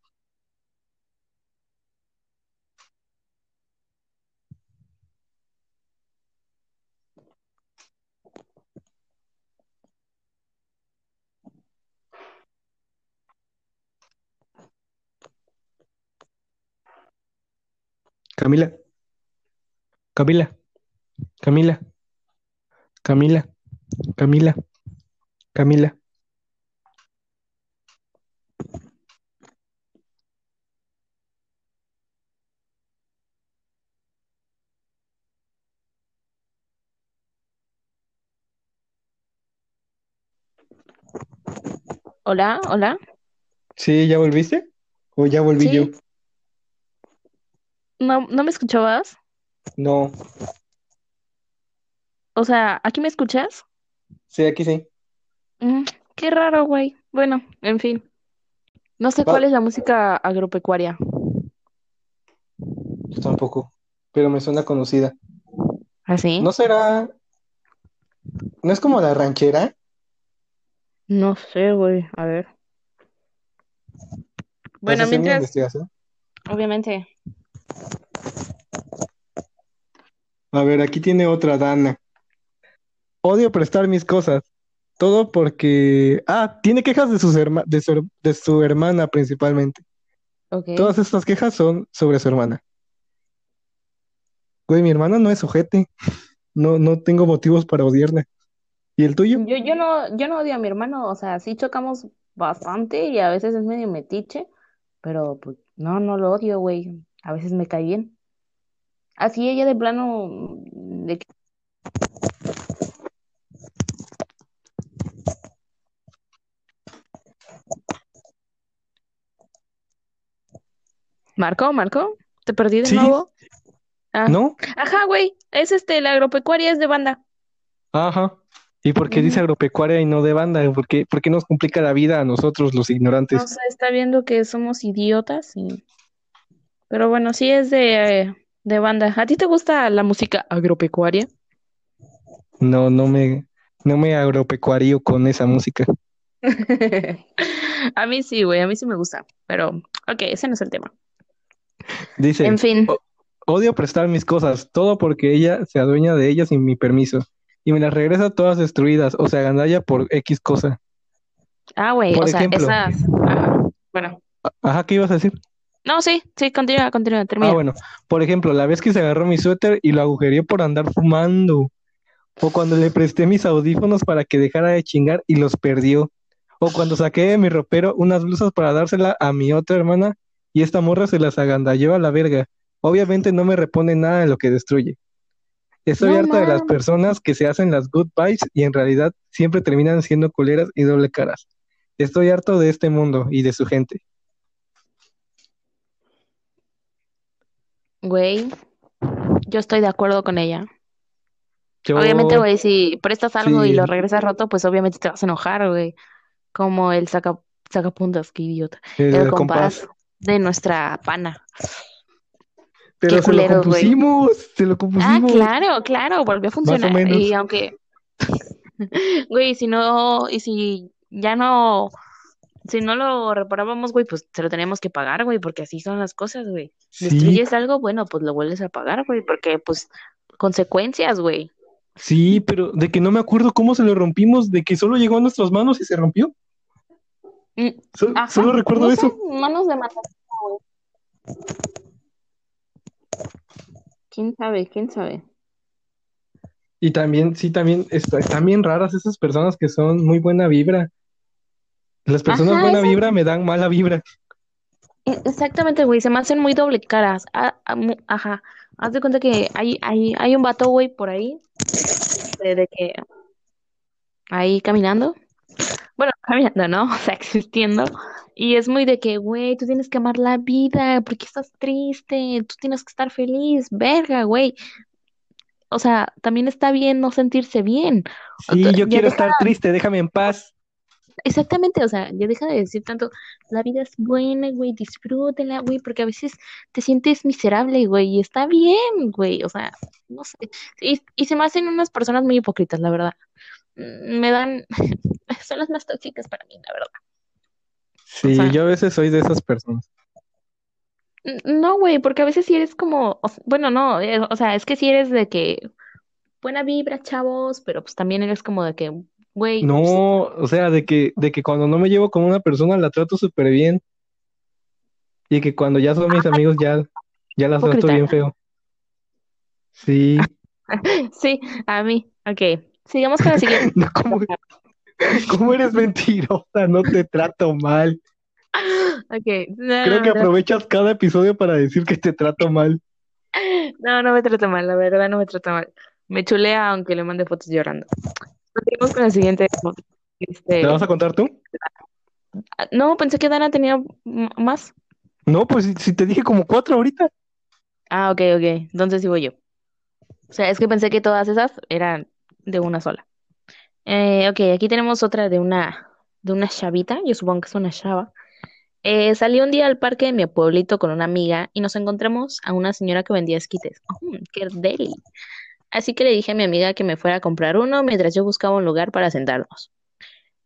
Camila, Camila, Camila, Camila, Camila, Camila. hola, hola. ¿Sí, ya volviste? ¿O ya volví yo? Sí, ¿no, no me escuchabas? No, O sea, ¿aquí me escuchas? sí, aquí sí. Mm, qué raro, güey. Bueno, en fin. No sé Va, cuál es la música agropecuaria. yo tampoco, pero me suena conocida. ¿Así? ¿No será, no es como la ranchera? No sé, güey. A ver. ¿Estás Bueno, mientras, obviamente. A ver, aquí tiene otra Dana. Odio prestar mis cosas. Todo porque... Ah, tiene quejas de, sus herma- de, su, de su hermana principalmente. Ok. Todas estas quejas son sobre su hermana. Güey, mi hermana no es ojete. No, no tengo motivos para odiarla. ¿Y el tuyo? Yo, yo no, yo no odio a mi hermano, o sea, sí chocamos bastante y a veces es medio metiche, pero pues no, no lo odio, güey. A veces me cae bien. Así ella de plano, mm, de que- Marco, Marco, te perdí de Sí. nuevo. Ah. ¿No? Ajá, güey, es este, la agropecuaria es de banda. Ajá. ¿Y por qué dice agropecuaria y no de banda? ¿Por qué, por qué nos complica la vida a nosotros, los ignorantes? No sé, está viendo que somos idiotas y... Pero bueno, sí es de, eh, de banda. ¿A ti te gusta la música agropecuaria? No, no me, no me agropecuario con esa música. A mí sí, güey, a mí sí me gusta. Pero, ok, ese no es el tema. Dice, En fin, "O- odio prestar mis cosas, todo porque ella se adueña de ellas sin mi permiso. Y me las regresa todas destruidas, o sea, gandalla por X cosa. ah, güey, por o sea, ejemplo. esas... ajá, bueno, Ajá, ¿qué ibas a decir? No, sí, sí, continúa, continúa, Ah, termina. bueno, por ejemplo, la vez que se agarró mi suéter y lo agujereó por andar fumando. O cuando le presté mis audífonos para que dejara de chingar y los perdió. O cuando saqué de mi ropero unas blusas para dársela a mi otra hermana y esta morra se las agandalló a la verga. Obviamente no me repone nada de lo que destruye. Estoy No harta de las personas que se hacen las good vibes y en realidad siempre terminan siendo culeras y doble caras. Estoy harto de este mundo y de su gente. Güey, yo estoy de acuerdo con ella. Yo, Obviamente, güey, si prestas algo y Sí. lo regresas roto, pues obviamente te vas a enojar, güey. Como el saca, sacapuntas, qué idiota. el El compás. compás de nuestra pana. Pero Qué se lo culeros, güey. compusimos, se lo Ah, compusimos. claro, claro, volvió a funcionar. menos. Y aunque, güey, si no, y si ya no, si no lo reparábamos, güey, pues se lo teníamos que pagar, güey, porque así son las cosas, güey. Sí, Destruyes algo, bueno, pues lo vuelves a pagar, güey, porque pues consecuencias, güey. sí, pero de que no me acuerdo cómo se lo rompimos, de que solo llegó a nuestras manos y se rompió. Mm, So- Ajá, solo recuerdo no eso. manos de matar, güey. ¿Quién sabe? ¿Quién sabe? Y también, sí, también está- están bien raras esas personas que son muy buena vibra. Las personas Ajá, buena vibra me dan mala vibra. E- Exactamente, güey, se me hacen muy doble caras. Ah, ah, ajá, haz de cuenta que hay, hay, hay un vato, güey, por ahí, de, de que ahí caminando, bueno, caminando, ¿no? O sea, existiendo, y es muy de que, güey, tú tienes que amar la vida, porque estás triste, tú tienes que estar feliz, verga, güey. O sea, también está bien no sentirse bien. Sí, Ya yo quiero deja- estar triste, déjame en paz. Exactamente, o sea, ya deja de decir tanto, la vida es buena, güey, disfrútela, güey, porque a veces te sientes miserable, güey, y está bien, güey, o sea, no sé, y, y se me hacen unas personas muy hipócritas, la verdad, Mm, me dan, son las más tóxicas para mí, la verdad. Sí, O sea- yo a veces soy de esas personas. No, güey, porque a veces si eres como, o bueno, no, eh, o sea, es que si eres de que buena vibra, chavos, pero pues también eres como de que, güey, No, o sea, de que, de que cuando no me llevo con una persona la trato súper bien. Y que cuando ya son mis amigos ya, ya las trato bien feo. Sí, sí, a mí, ok, sigamos con la siguiente. no, ¿cómo, cómo eres mentirosa? No te trato mal. Ok, no, Creo que aprovechas cada episodio para decir que te trato mal. no, no me trata mal, la verdad no me trata mal. Me chulea aunque le mande fotos llorando. Seguimos con la siguiente. Este, ¿Te vas a contar tú? no, pensé que Dana tenía más. No, pues si, si te dije como cuatro ahorita. Ah, ok, ok, entonces sí voy yo. O sea, es que pensé que todas esas eran de una sola. Eh, ok, aquí tenemos otra de una, de una chavita, yo supongo que es una chava. Eh, salí un día al parque de mi pueblito con una amiga y nos encontramos a una señora que vendía esquites. ¡Qué deli! Así que le dije a mi amiga que me fuera a comprar uno mientras yo buscaba un lugar para sentarnos.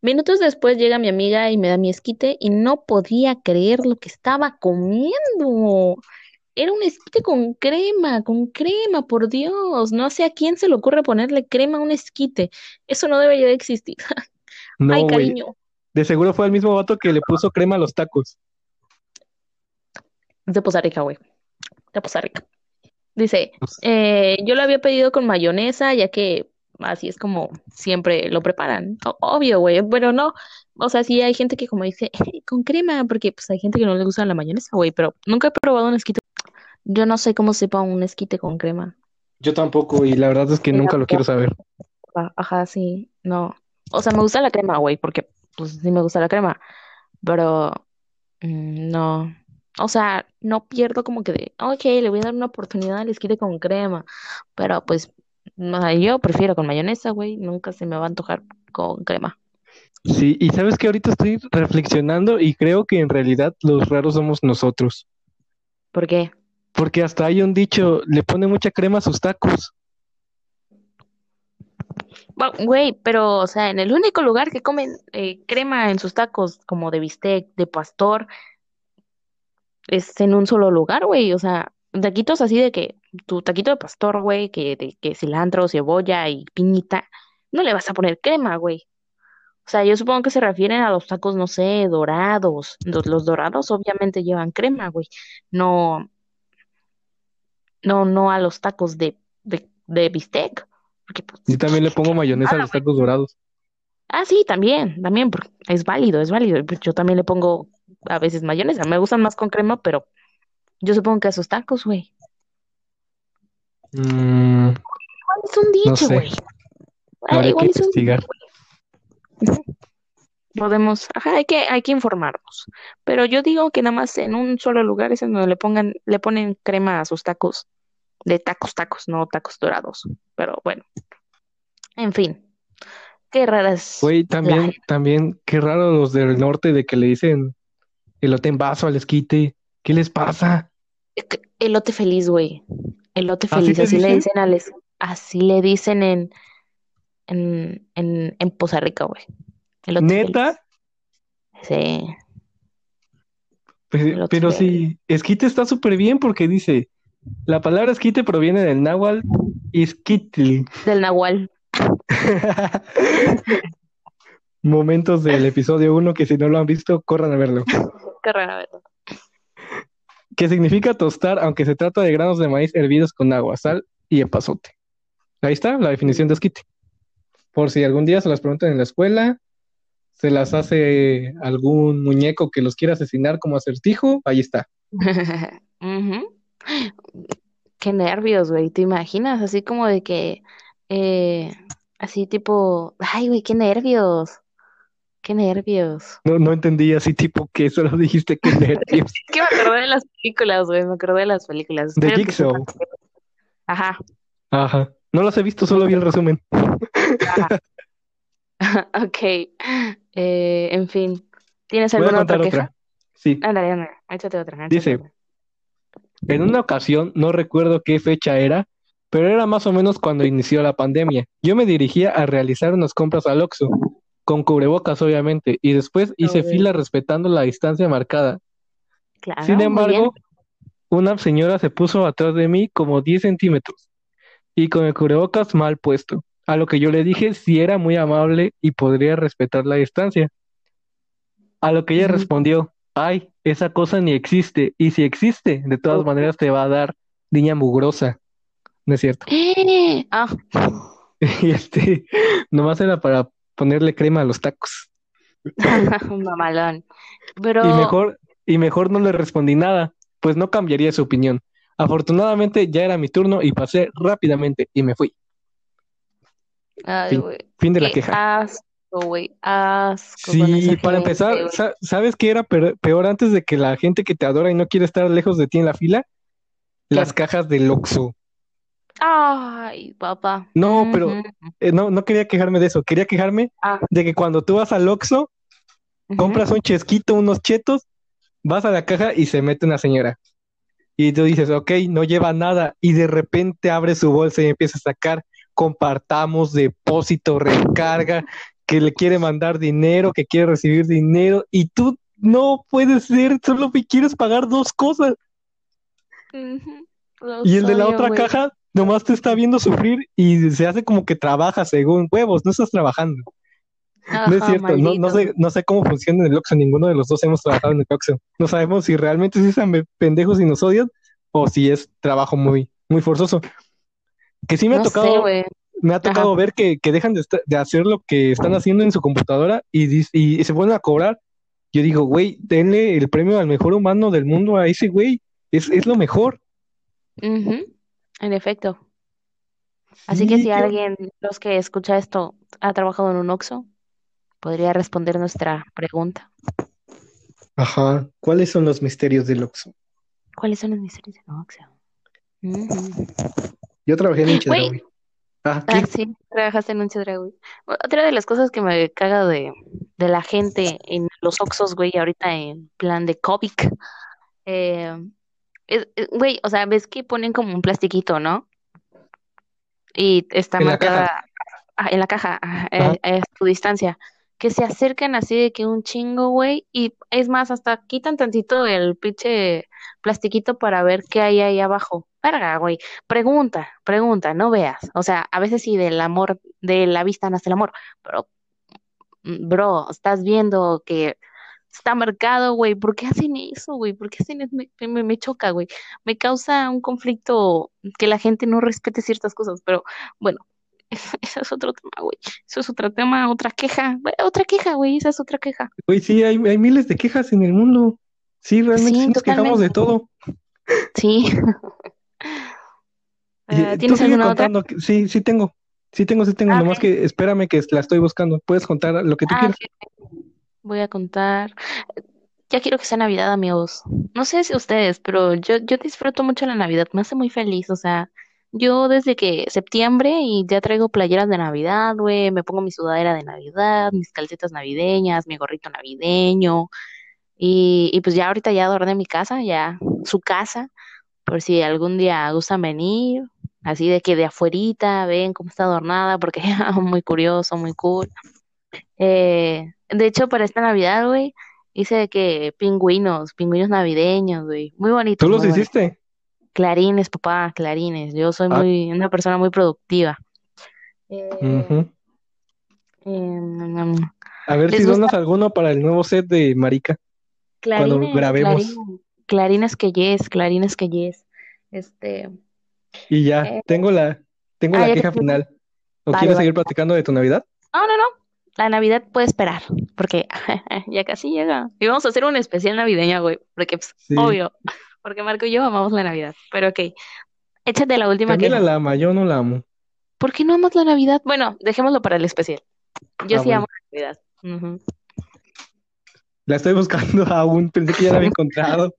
Minutos después llega mi amiga y me da mi esquite y no podía creer lo que estaba comiendo. Era un esquite con crema, con crema, por Dios. No sé a quién se le ocurre ponerle crema a un esquite. Eso no debería de existir. No, Ay, cariño. De seguro fue el mismo vato que le puso crema a los tacos. De Poza Rica, güey. De Poza Rica. Dice, eh, yo lo había pedido con mayonesa, ya que así es como siempre lo preparan. O- obvio, güey, pero no. O sea, sí hay gente que como dice, con crema, porque pues hay gente que no le gusta la mayonesa, güey, pero nunca he probado un esquite. Yo no sé cómo sepa un esquite con crema. yo tampoco, y la verdad es que nunca lo quiero saber. Ajá, sí, no. O sea, me gusta la crema, güey, porque pues sí me gusta la crema, pero mm, no. O sea, no pierdo como que de, ok, le voy a dar una oportunidad al esquite con crema, pero pues no, yo prefiero con mayonesa, güey, nunca se me va a antojar con crema. Sí, y sabes que ahorita estoy reflexionando y creo que en realidad los raros somos nosotros. ¿Por qué? Porque hasta hay un dicho, le pone mucha crema a sus tacos. Bueno, Güey, pero, o sea, en el único lugar que comen eh, crema en sus tacos, como de bistec, de pastor, es en un solo lugar, güey. O sea, taquitos así de que tu taquito de pastor, güey, que de que cilantro, cebolla y piñita, no le vas a poner crema, güey. O sea, yo supongo que se refieren a los tacos, no sé, dorados. Los, los dorados obviamente llevan crema, güey. No, no, no a los tacos de, de, de bistec. Porque, pues, Yo también le pongo mayonesa a los tacos dorados. Ah, sí, también, también, porque es válido, es válido. Pues Yo también le pongo a veces mayonesa. Me gustan más con crema, pero yo supongo que a sus tacos, güey. Mm, Igual es un no dicho, sé, güey. Habría que igual es un dicho, investigar. güey. Podemos, ajá, hay que, hay que informarnos. Pero yo digo que nada más en un solo lugar es en donde le pongan, le ponen crema a sus tacos. De tacos, tacos, no tacos dorados. Pero bueno, en fin, qué raras Güey, la también, también, qué raro los del norte de que le dicen elote en vaso al esquite. ¿Qué les pasa? Elote feliz, güey. Elote ¿Así feliz, así le dicen? dicen a les, así le dicen en, en, en, en Poza Rica, güey. Feliz. ¿Neta? Sí, Pues, elote pero sí, esquite está súper bien porque dice, la palabra esquite proviene del náhuatl isquitl. Del Nahual. Momentos del episodio 1 que si no lo han visto, corran a verlo. Qué rara, ¿verdad? Que significa tostar, aunque se trata de granos de maíz hervidos con agua, sal y epazote. Ahí está la definición de esquite. Por si algún día se las preguntan en la escuela, se las hace algún muñeco que los quiera asesinar como acertijo, ahí está. Qué nervios, güey. ¿Te imaginas? Así como de que, eh, así tipo, ay, güey, qué nervios. Qué nervios. No, no entendí así tipo que solo dijiste que nervios. Es que me acordé de las películas, güey. Me acordé de las películas. De Jigsaw. que- Ajá. Ajá. No las he visto, solo vi el resumen. Ajá. Ok. Eh, en fin. ¿Tienes Voy a alguna otra queja? otra. Sí. Ándale, ándale. Échate otra. échate Dice, otra. En una ocasión, no recuerdo qué fecha era, pero era más o menos cuando inició la pandemia. Yo me dirigía a realizar unas compras al Oxxo, con cubrebocas obviamente, y después hice Ok. fila respetando la distancia marcada. Claro, Sin embargo, una señora se puso atrás de mí como 10 centímetros y con el cubrebocas mal puesto, a lo que yo le dije si era muy amable y podría respetar la distancia. A lo que ella respondió, ay, esa cosa ni existe, y si existe, de todas maneras te va a dar niña mugrosa. No es cierto. Eh, ah, Y este, nomás era para ponerle crema a los tacos. mamalón. Y Pero, mejor, y mejor no le respondí nada, pues no cambiaría su opinión. Afortunadamente ya era mi turno y pasé rápidamente y me fui. ay, Fin, fin de la queja. asco, güey, asco con esa Sí, para gente, empezar, ¿sabes qué era peor, peor antes de que la gente que te adora y no quiere estar lejos de ti en la fila? Las ¿Qué? cajas del Oxxo. Ay, papá. No, pero eh, no, no quería quejarme de eso, quería quejarme Ah, de que cuando tú vas al Oxxo, compras un chesquito, unos chetos, vas a la caja y se mete una señora. Y tú dices, ok, no lleva nada. Y de repente abre su bolsa y empieza a sacar, compartamos, depósito, recarga, que le quiere mandar dinero, que quiere recibir dinero. Y tú no puedes ser, solo quieres pagar dos cosas. Y el de la otra caja nomás te está viendo sufrir y se hace como que trabaja según huevos, no estás trabajando. No es cierto, no, sé, no sé cómo funciona el Oxxo, ninguno de los dos hemos trabajado en el Oxxo. No sabemos si realmente sí son pendejos y nos odian o si es trabajo muy, muy forzoso. Que sí me ha No tocado, me ha tocado Ajá. ver que, que dejan de, de hacer lo que están haciendo en su computadora y, se vuelven a cobrar. Yo digo, güey, denle el premio al mejor humano del mundo a ese güey. Es, es lo mejor. Ujú, En efecto. Así que Sí, si alguien, los que escucha esto, ha trabajado en un Oxxo, podría responder nuestra pregunta. Ajá. ¿Cuáles son los misterios del Oxxo? ¿Cuáles son los misterios del Oxxo? Ujú. Yo trabajé en un Güey. Chedraui. Ah, Ah, ¿qué? sí, trabajaste en un Chedraui. Otra de las cosas que me caga de, de la gente en los Oxxos, güey, ahorita en plan de COVID, eh, es- es- güey, o sea, ves que ponen como un plastiquito, ¿no? Y está En la marcada ah, en la caja, ah, Ajá. eh, es tu distancia. Que se acercan así de que un chingo, güey, y es más, hasta quitan tantito el pinche plastiquito para ver qué hay ahí abajo. Verga, güey. Pregunta, pregunta, no veas. O sea, a veces sí del amor, de la vista nace el amor, pero, mm, bro, estás viendo que está marcado, güey. ¿Por qué hacen eso, güey? ¿Por qué hacen eso? Me, me, me choca, güey. Me causa un conflicto que la gente no respete ciertas cosas, pero bueno, ese es otro tema, güey. Eso es otro tema, otra queja. Otra queja, güey, esa es otra queja. Güey, sí, hay, hay miles de quejas en el mundo. Sí, realmente Sí, sí nos quejamos de todo. Sí. Eh, ¿Tienes alguna otra? que- Sí, sí tengo. Sí tengo, sí tengo. Ah, Nomás que espérame que la estoy buscando. Puedes contar lo que tú Ah, quieras. ok, ok. Voy a contar. Ya quiero que sea Navidad, amigos. No sé si ustedes, pero yo, yo disfruto mucho la Navidad. Me hace muy feliz. O sea, yo desde que septiembre y ya traigo playeras de Navidad, güey. Me pongo mi sudadera de Navidad, mis calcetas navideñas, mi gorrito navideño. Y, y pues ya ahorita ya adorné mi casa, ya su casa, por si algún día gustan venir. Así de que de afuerita ven cómo está adornada, porque muy curioso, muy cool. Eh, de hecho, para esta Navidad, güey, hice de que pingüinos, pingüinos navideños, güey. Muy bonitos, ¿Tú los muy hiciste? Clarines, papá, clarines. Yo soy Ah. muy, una persona muy productiva. Eh, em, A ver ¿Les si gusta? donas alguno para el nuevo set de Marica. Cuando clarines, grabemos. clarines, clarines que yes, clarines que yes. Este, Y ya, Eh, tengo la, tengo ah, la queja final. ¿O Vale, quieres vale. seguir platicando de tu Navidad? no, no, no. La Navidad puede esperar, porque ya casi llega. Y vamos a hacer un especial navideño, güey, porque pues, Sí. obvio, porque Marco y yo amamos la Navidad. Pero ok, échate la última Camila queja. la ama, yo no la amo. ¿Por qué no amas la Navidad? Bueno, dejémoslo para el especial. Yo Ah, sí bueno. amo la Navidad. La estoy buscando aún, pensé que ya la había encontrado,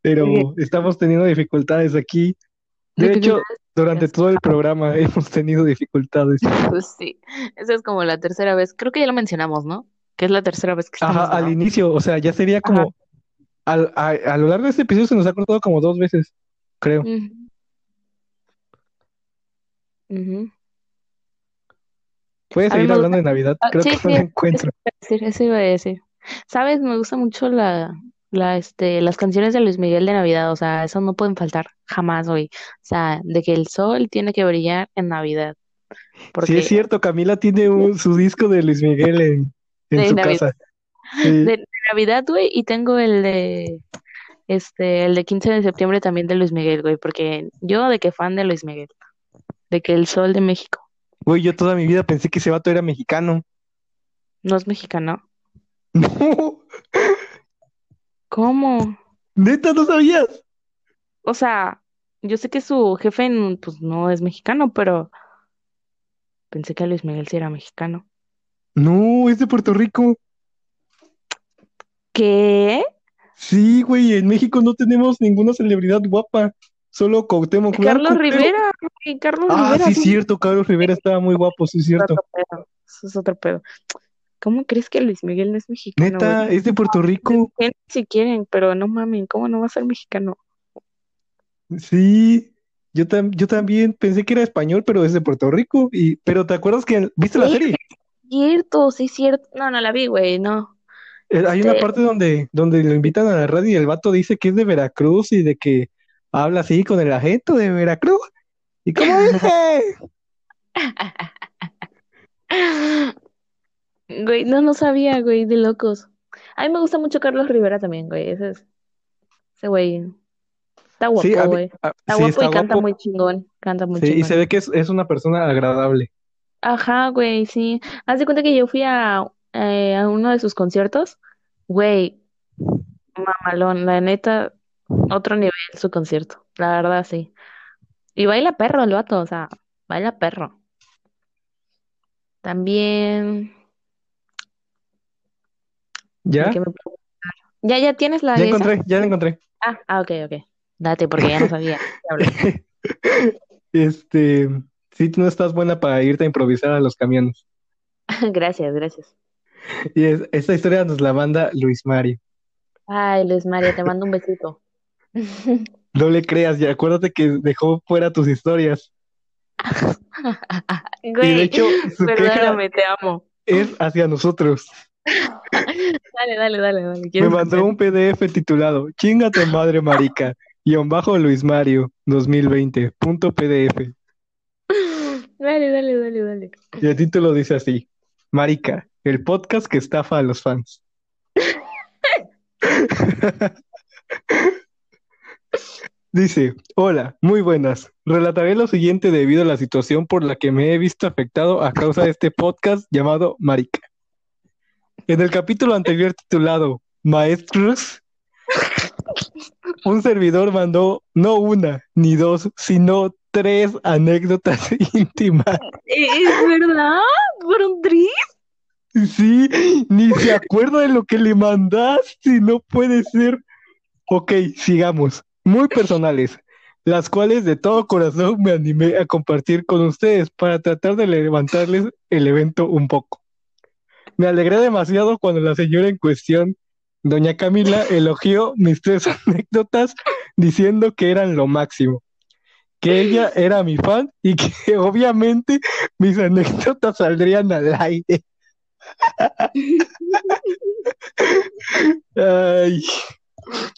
pero estamos teniendo dificultades aquí. De hecho, durante todo el programa hemos tenido dificultades. Pues sí, esa es como la tercera vez. Creo que ya lo mencionamos, ¿no? Que es la tercera vez que estamos Ajá, al inicio, o sea, ya sería como, al- a, a lo largo de este episodio se nos ha cortado como dos veces, creo. Ujú. ¿Puedes seguir hablando de Navidad? Ah, Creo sí, que no sí, eso encuentro. iba a decir, eso iba a decir. ¿Sabes? Me gusta mucho la, la, este, las canciones de Luis Miguel de Navidad, o sea, eso no pueden faltar jamás, güey. O sea, de que el sol tiene que brillar en Navidad. Sí, es cierto, Camila tiene un- su disco de Luis Miguel en, en De su Navidad. casa. Sí. de, de Navidad, güey, y tengo el de, este, el de 15 de septiembre también de Luis Miguel, güey, porque yo de que fan de Luis Miguel, de que el sol de México Güey, yo toda mi vida pensé que ese vato era mexicano. no es mexicano. No, ¿Cómo? neta, no sabías. O sea, yo sé que su jefe, pues, no es mexicano, pero pensé que Luis Miguel sí era mexicano. No, es de Puerto Rico. ¿Qué? Sí, güey, en México no tenemos ninguna celebridad guapa. Solo Cuauhtémoc Carlos Blanco. Rivera, güey, Carlos Ah, Rivera. sí, cierto, Carlos Rivera estaba muy guapo, sí, es cierto. otro pedo. Eso es otro pedo. ¿Cómo crees que Luis Miguel no es mexicano, Neta, güey? es de Puerto Rico. Si quieren, pero no mamen, ¿cómo no va a ser mexicano? Sí, yo, tam- yo también pensé que era español, pero es de Puerto Rico. Y, pero ¿te acuerdas que viste la Sí. serie? Cierto, sí, cierto. No, no la vi, güey, no. Eh, Hay una Este- parte donde, donde lo invitan a la radio y el vato dice que es de Veracruz y de que habla así con el agente de Veracruz. ¿Y cómo dice? Güey, no, no sabía, güey, de locos. A mí me gusta mucho Carlos Rivera también, güey. Ese es, ese güey. Está Sí, guapo, a mí- güey. a- Está sí, guapo está y canta guapo. muy chingón. Canta muy Sí, y se ve que es, es una persona agradable. Ajá, güey, sí. Haz de cuenta que yo fui a, eh, a uno de sus conciertos. Güey, mamalón, la neta, otro nivel su concierto. La verdad, sí. Y baila perro el vato, o sea, baila perro. También. ¿Ya? ¿qué me Ya, ya tienes la Ya de esa? encontré, ya la encontré. Ah, ah, ok, ok. Date, porque ya no sabía. Este, sí, tú no estás buena para irte a improvisar a los camiones. Gracias, gracias. Y es- esta historia nos la manda Luis Mario. Ay, Luis María, te mando un besito. No le creas, ya acuérdate que dejó fuera tus historias. Y de hecho, su queja te amo. es hacia nosotros. Dale, dale, dale, dale. Me mandó un PDF titulado Chingate madre marica, guion bajo Luis Mario 2020, punto PDF. Dale, dale, dale, dale. Y el título dice así, Marica, el podcast que estafa a los fans. Dice, hola, muy buenas. Relataré lo siguiente debido a la situación por la que me he visto afectado a causa de este podcast llamado Marica. En el capítulo anterior titulado Maestros, un servidor mandó no una ni dos, sino tres anécdotas íntimas. ¿Es verdad? ¿Fueron tres? Sí, ni se acuerda de lo que le mandaste, no puede ser. Ok, sigamos. Muy personales, las cuales de todo corazón me animé a compartir con ustedes para tratar de levantarles el evento un poco. Me alegré demasiado cuando la señora en cuestión, doña Camila, elogió mis tres anécdotas diciendo que eran lo máximo, que ella era mi fan y que obviamente mis anécdotas saldrían al aire. Ay,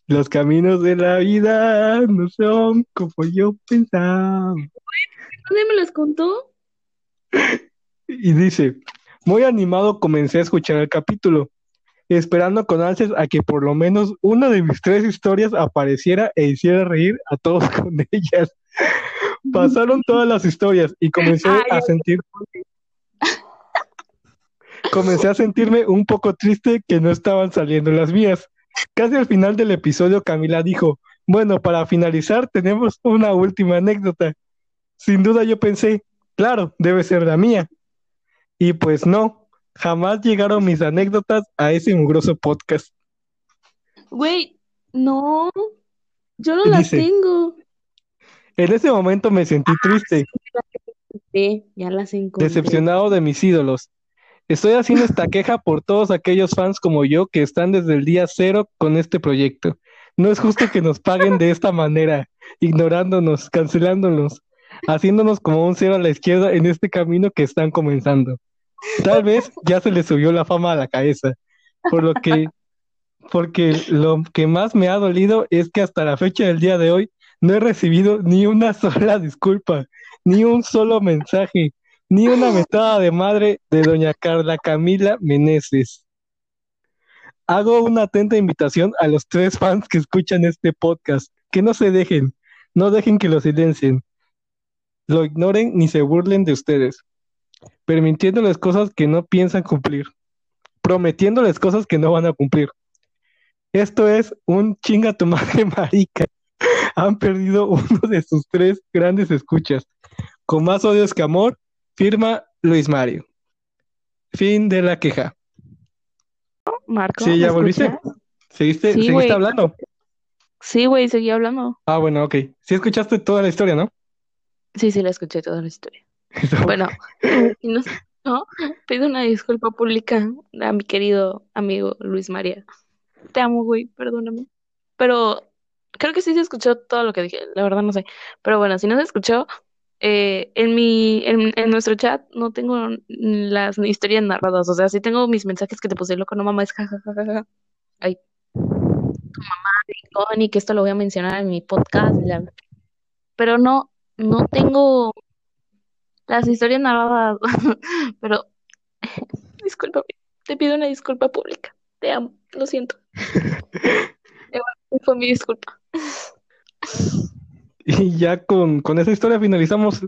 los caminos de la vida no son como yo pensaba. ¿Dónde me las contó? Y dice, muy animado comencé a escuchar el capítulo, esperando con ansias a que por lo menos una de mis tres historias apareciera e hiciera reír a todos con ellas. Pasaron todas las historias y comencé Ay, a sentir, comencé a sentirme un poco triste que no estaban saliendo las mías. Casi al final del episodio Camila dijo, bueno, para finalizar tenemos una última anécdota. Sin duda yo pensé, claro, debe ser la mía. Y pues no, jamás llegaron mis anécdotas a ese mugroso podcast. Güey, no. Yo no las Dice, tengo. en ese momento me sentí triste, Sí, ya las encontré. decepcionado de mis ídolos. Estoy haciendo esta queja por todos aquellos fans como yo que están desde el día cero con este proyecto. No es justo que nos paguen de esta manera, ignorándonos, cancelándonos, haciéndonos como un cero a la izquierda en este camino que están comenzando. Tal vez ya se les subió la fama a la cabeza, por lo que, porque lo que más me ha dolido es que hasta la fecha del día de hoy no he recibido ni una sola disculpa, ni un solo mensaje, ni una metada de madre de doña Carla Camila Meneses. Hago una atenta invitación a los tres fans que escuchan este podcast, que no se dejen, no dejen que lo silencien, lo ignoren ni se burlen de ustedes, permitiéndoles cosas que no piensan cumplir, prometiéndoles cosas que no van a cumplir. Esto es un chinga tu madre marica. Han perdido uno de sus tres grandes escuchas. Con más odios que amor, firma Luis Mario. Fin de la queja. Marco, Sí, ¿me ya volviste. escuchas? ¿Seguiste, Sí, seguiste hablando? Sí, güey, seguí hablando. Ah, bueno, ok. Sí escuchaste toda la historia, ¿no? Sí, sí, la escuché toda la historia. Bueno, no, no, pido una disculpa pública a mi querido amigo Luis María. Te amo, güey, perdóname. Pero creo que sí se escuchó todo lo que dije, la verdad no sé. Pero bueno, si no se escuchó, eh, en mi, en, en nuestro chat no tengo las historias narradas. O sea, sí tengo mis mensajes que te puse loco, no mames, jajajaja. Ay, tu mamá, que esto lo voy a mencionar en mi podcast. Pero no, no tengo las historias narradas. Pero, discúlpame. te pido una disculpa pública. Te amo, lo siento. Fue mi disculpa. Y ya con, con esa historia finalizamos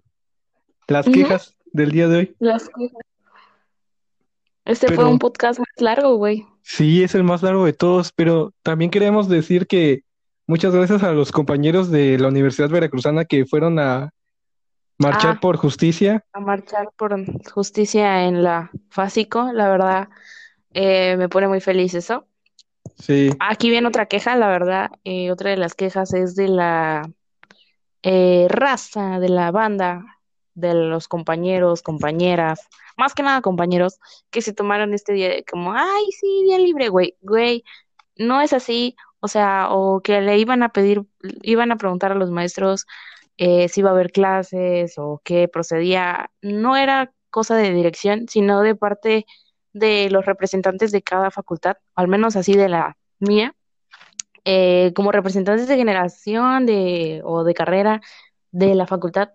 las quejas del día de hoy. Las quejas. Este fue un podcast más largo, güey. Sí, es el más largo de todos, pero también queremos decir que muchas gracias a los compañeros de la Universidad Veracruzana que fueron a marchar Ah. por justicia. A marchar por justicia en la FASICO, la verdad, eh, me pone muy feliz eso. Sí, Aquí viene otra queja, la verdad. eh, otra de las quejas es de la eh, raza, de la banda, de los compañeros, compañeras, más que nada compañeros, que se tomaron este día de como, ay, sí, día libre, güey, güey, no es así. O sea, o que le iban a pedir, iban a preguntar a los maestros eh, si iba a haber clases o qué procedía. No era cosa de dirección, sino de parte de los representantes de cada facultad, al menos así de la mía, eh, como representantes de generación de, o de carrera de la facultad,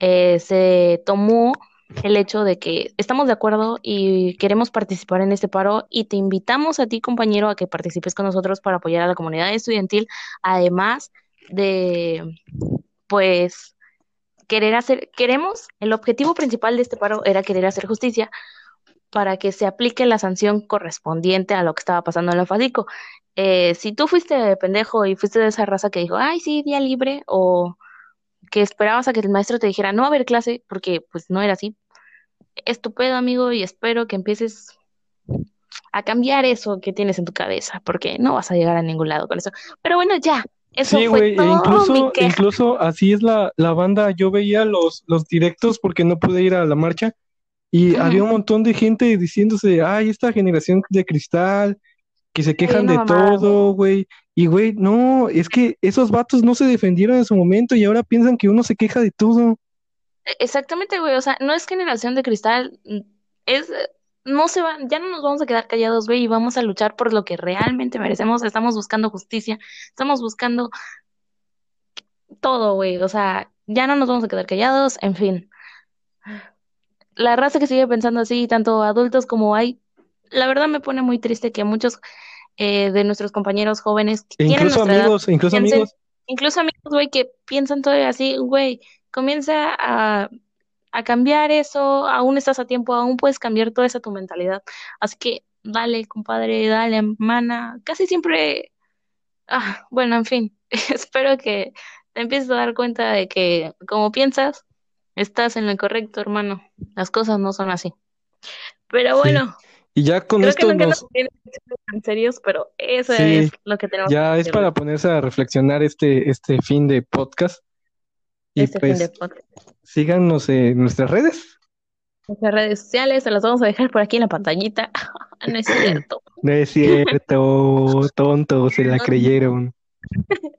eh, se tomó el hecho de que estamos de acuerdo y queremos participar en este paro y te invitamos a ti, compañero, a que participes con nosotros para apoyar a la comunidad estudiantil, además de, pues, querer hacer, queremos, el objetivo principal de este paro era querer hacer justicia para que se aplique la sanción correspondiente a lo que estaba pasando en la FADICO. Eh, si tú fuiste pendejo y fuiste de esa raza que dijo, ay, sí, día libre, o que esperabas a que el maestro te dijera, no a haber clase, porque pues no era así. Estupendo, amigo, y espero que empieces a cambiar eso que tienes en tu cabeza, porque no vas a llegar a ningún lado con eso. Pero bueno, ya, eso sí, güey, e incluso, incluso así es la, la banda. Yo veía los, los directos porque no pude ir a la marcha y había un montón de gente diciéndose, ay, esta generación de cristal, que se quejan de mamada, todo, güey. Y, güey, no, es que esos vatos no se defendieron en su momento y ahora piensan que uno se queja de todo. Exactamente, güey, o sea, no es generación de cristal, mm, es, eh, no se van, ya no nos vamos a quedar callados, güey, y vamos a luchar por lo que realmente merecemos, estamos buscando justicia, estamos buscando todo, güey, o sea, ya no nos vamos a quedar callados, en fin. La raza que sigue pensando así, tanto adultos como hay, la verdad me pone muy triste que muchos eh, de nuestros compañeros jóvenes que E tienen incluso edad, amigos, incluso piensen, amigos. incluso amigos, güey, que piensan todavía así, güey, comienza a, a cambiar eso, aún estás a tiempo, aún puedes cambiar toda esa tu mentalidad. Así que dale, compadre, dale, hermana. Casi siempre, ah, bueno, en fin, espero que te empieces a dar cuenta de que como piensas, estás en lo correcto, hermano. Las cosas no son así. Pero Sí. bueno, Y ya con creo que esto nunca nos, que tan serios, pero eso Sí, es lo que tenemos que ya es para ponerse a reflexionar este, este fin de podcast. Y Este fin de pues podcast. síganos en nuestras redes. Nuestras redes sociales se las vamos a dejar por aquí en la pantallita. No es cierto. No es cierto, tonto, se la creyeron.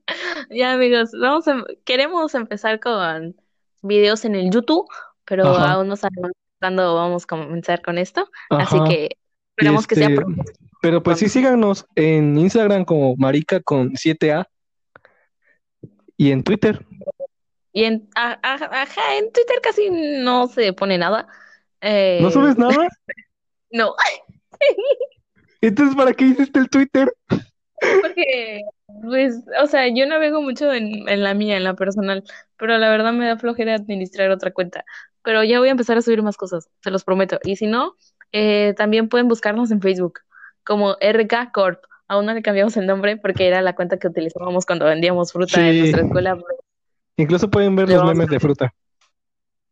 Ya, amigos, vamos a- queremos empezar con videos en el YouTube, pero Ajá, aún no sabemos cuándo vamos a comenzar con esto. Así que esperamos que sea este, pronto. pero pues sí síganos en Instagram como marica con 7A y en Twitter. Y en, a- a- ajá, en Twitter casi no se pone nada. ¿No Eh, subes nada? no, Entonces, ¿para qué hiciste el Twitter? porque, pues, o sea, yo navego mucho en, en la mía, en la personal, pero la verdad me da flojera administrar otra cuenta. Pero ya voy a empezar a subir más cosas, se los prometo. Y si no, eh, también pueden buscarnos en Facebook como RK Corp. Aún no le cambiamos el nombre porque era la cuenta que utilizábamos cuando vendíamos fruta en nuestra escuela. Incluso pueden ver los memes de fruta.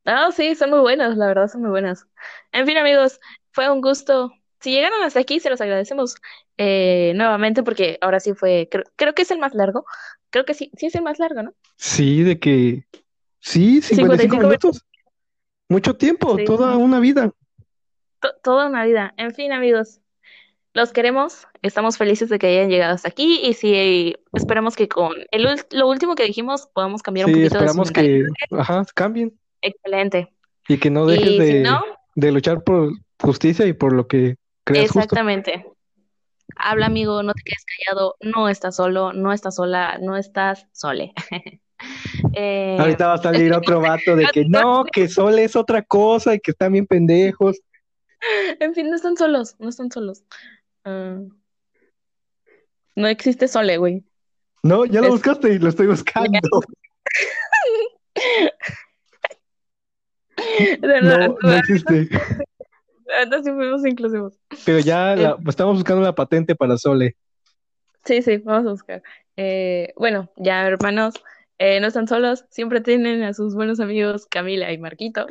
Ah, sí, son muy buenas, la verdad son muy buenas. En fin, amigos, fue un gusto. Si llegaron hasta aquí, se los agradecemos eh, nuevamente porque ahora sí fue, creo, creo que es el más largo. Creo que sí, sí es el más largo, ¿no? Sí, de que... Sí, 55 55 minutos. minutos. Mucho tiempo, Sí, toda una vida. to- toda una vida. En fin, amigos, los queremos. Estamos felices de que hayan llegado hasta aquí y sí, esperamos que con el, lo último que dijimos podamos cambiar un poquito de esperamos mentalidad. que, ajá, cambien Excelente. y que no dejes si de, no, de luchar por justicia y por lo que justo. exactamente. Habla, amigo, no te quedes callado, no estás solo, no estás sola, no estás sole. Eh, Ahorita va a salir otro vato de que no, que Sol es otra cosa y que están bien pendejos. En fin, no están solos, no están solos. Ah, no existe Sole, güey. No, ya lo Es- buscaste y lo estoy buscando. De verdad, No, no existe. ahorita sí fuimos inclusivos. Pero ya la- estamos buscando la patente para Sole. Sí, sí, vamos a buscar. Eh, bueno, ya hermanos, eh, no están solos, siempre tienen a sus buenos amigos Camila y Marquito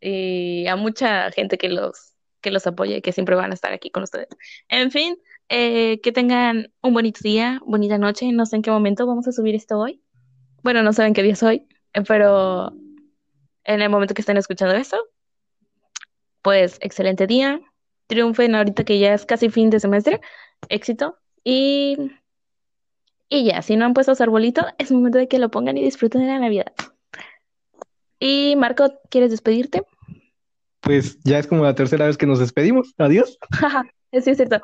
y a mucha gente que los, que los apoya y que siempre van a estar aquí con ustedes. En fin, eh, que tengan un bonito día, bonita noche, no sé en qué momento vamos a subir esto hoy. Bueno, no saben qué día es hoy, eh, pero en el momento que estén escuchando esto, pues excelente día, triunfen ahorita que ya es casi fin de semestre, éxito y... Y ya, si no han puesto su arbolito, es momento de que lo pongan y disfruten de la Navidad. Y Marco, ¿quieres despedirte? Pues ya es como la tercera vez que nos despedimos. Adiós. Sí, es cierto.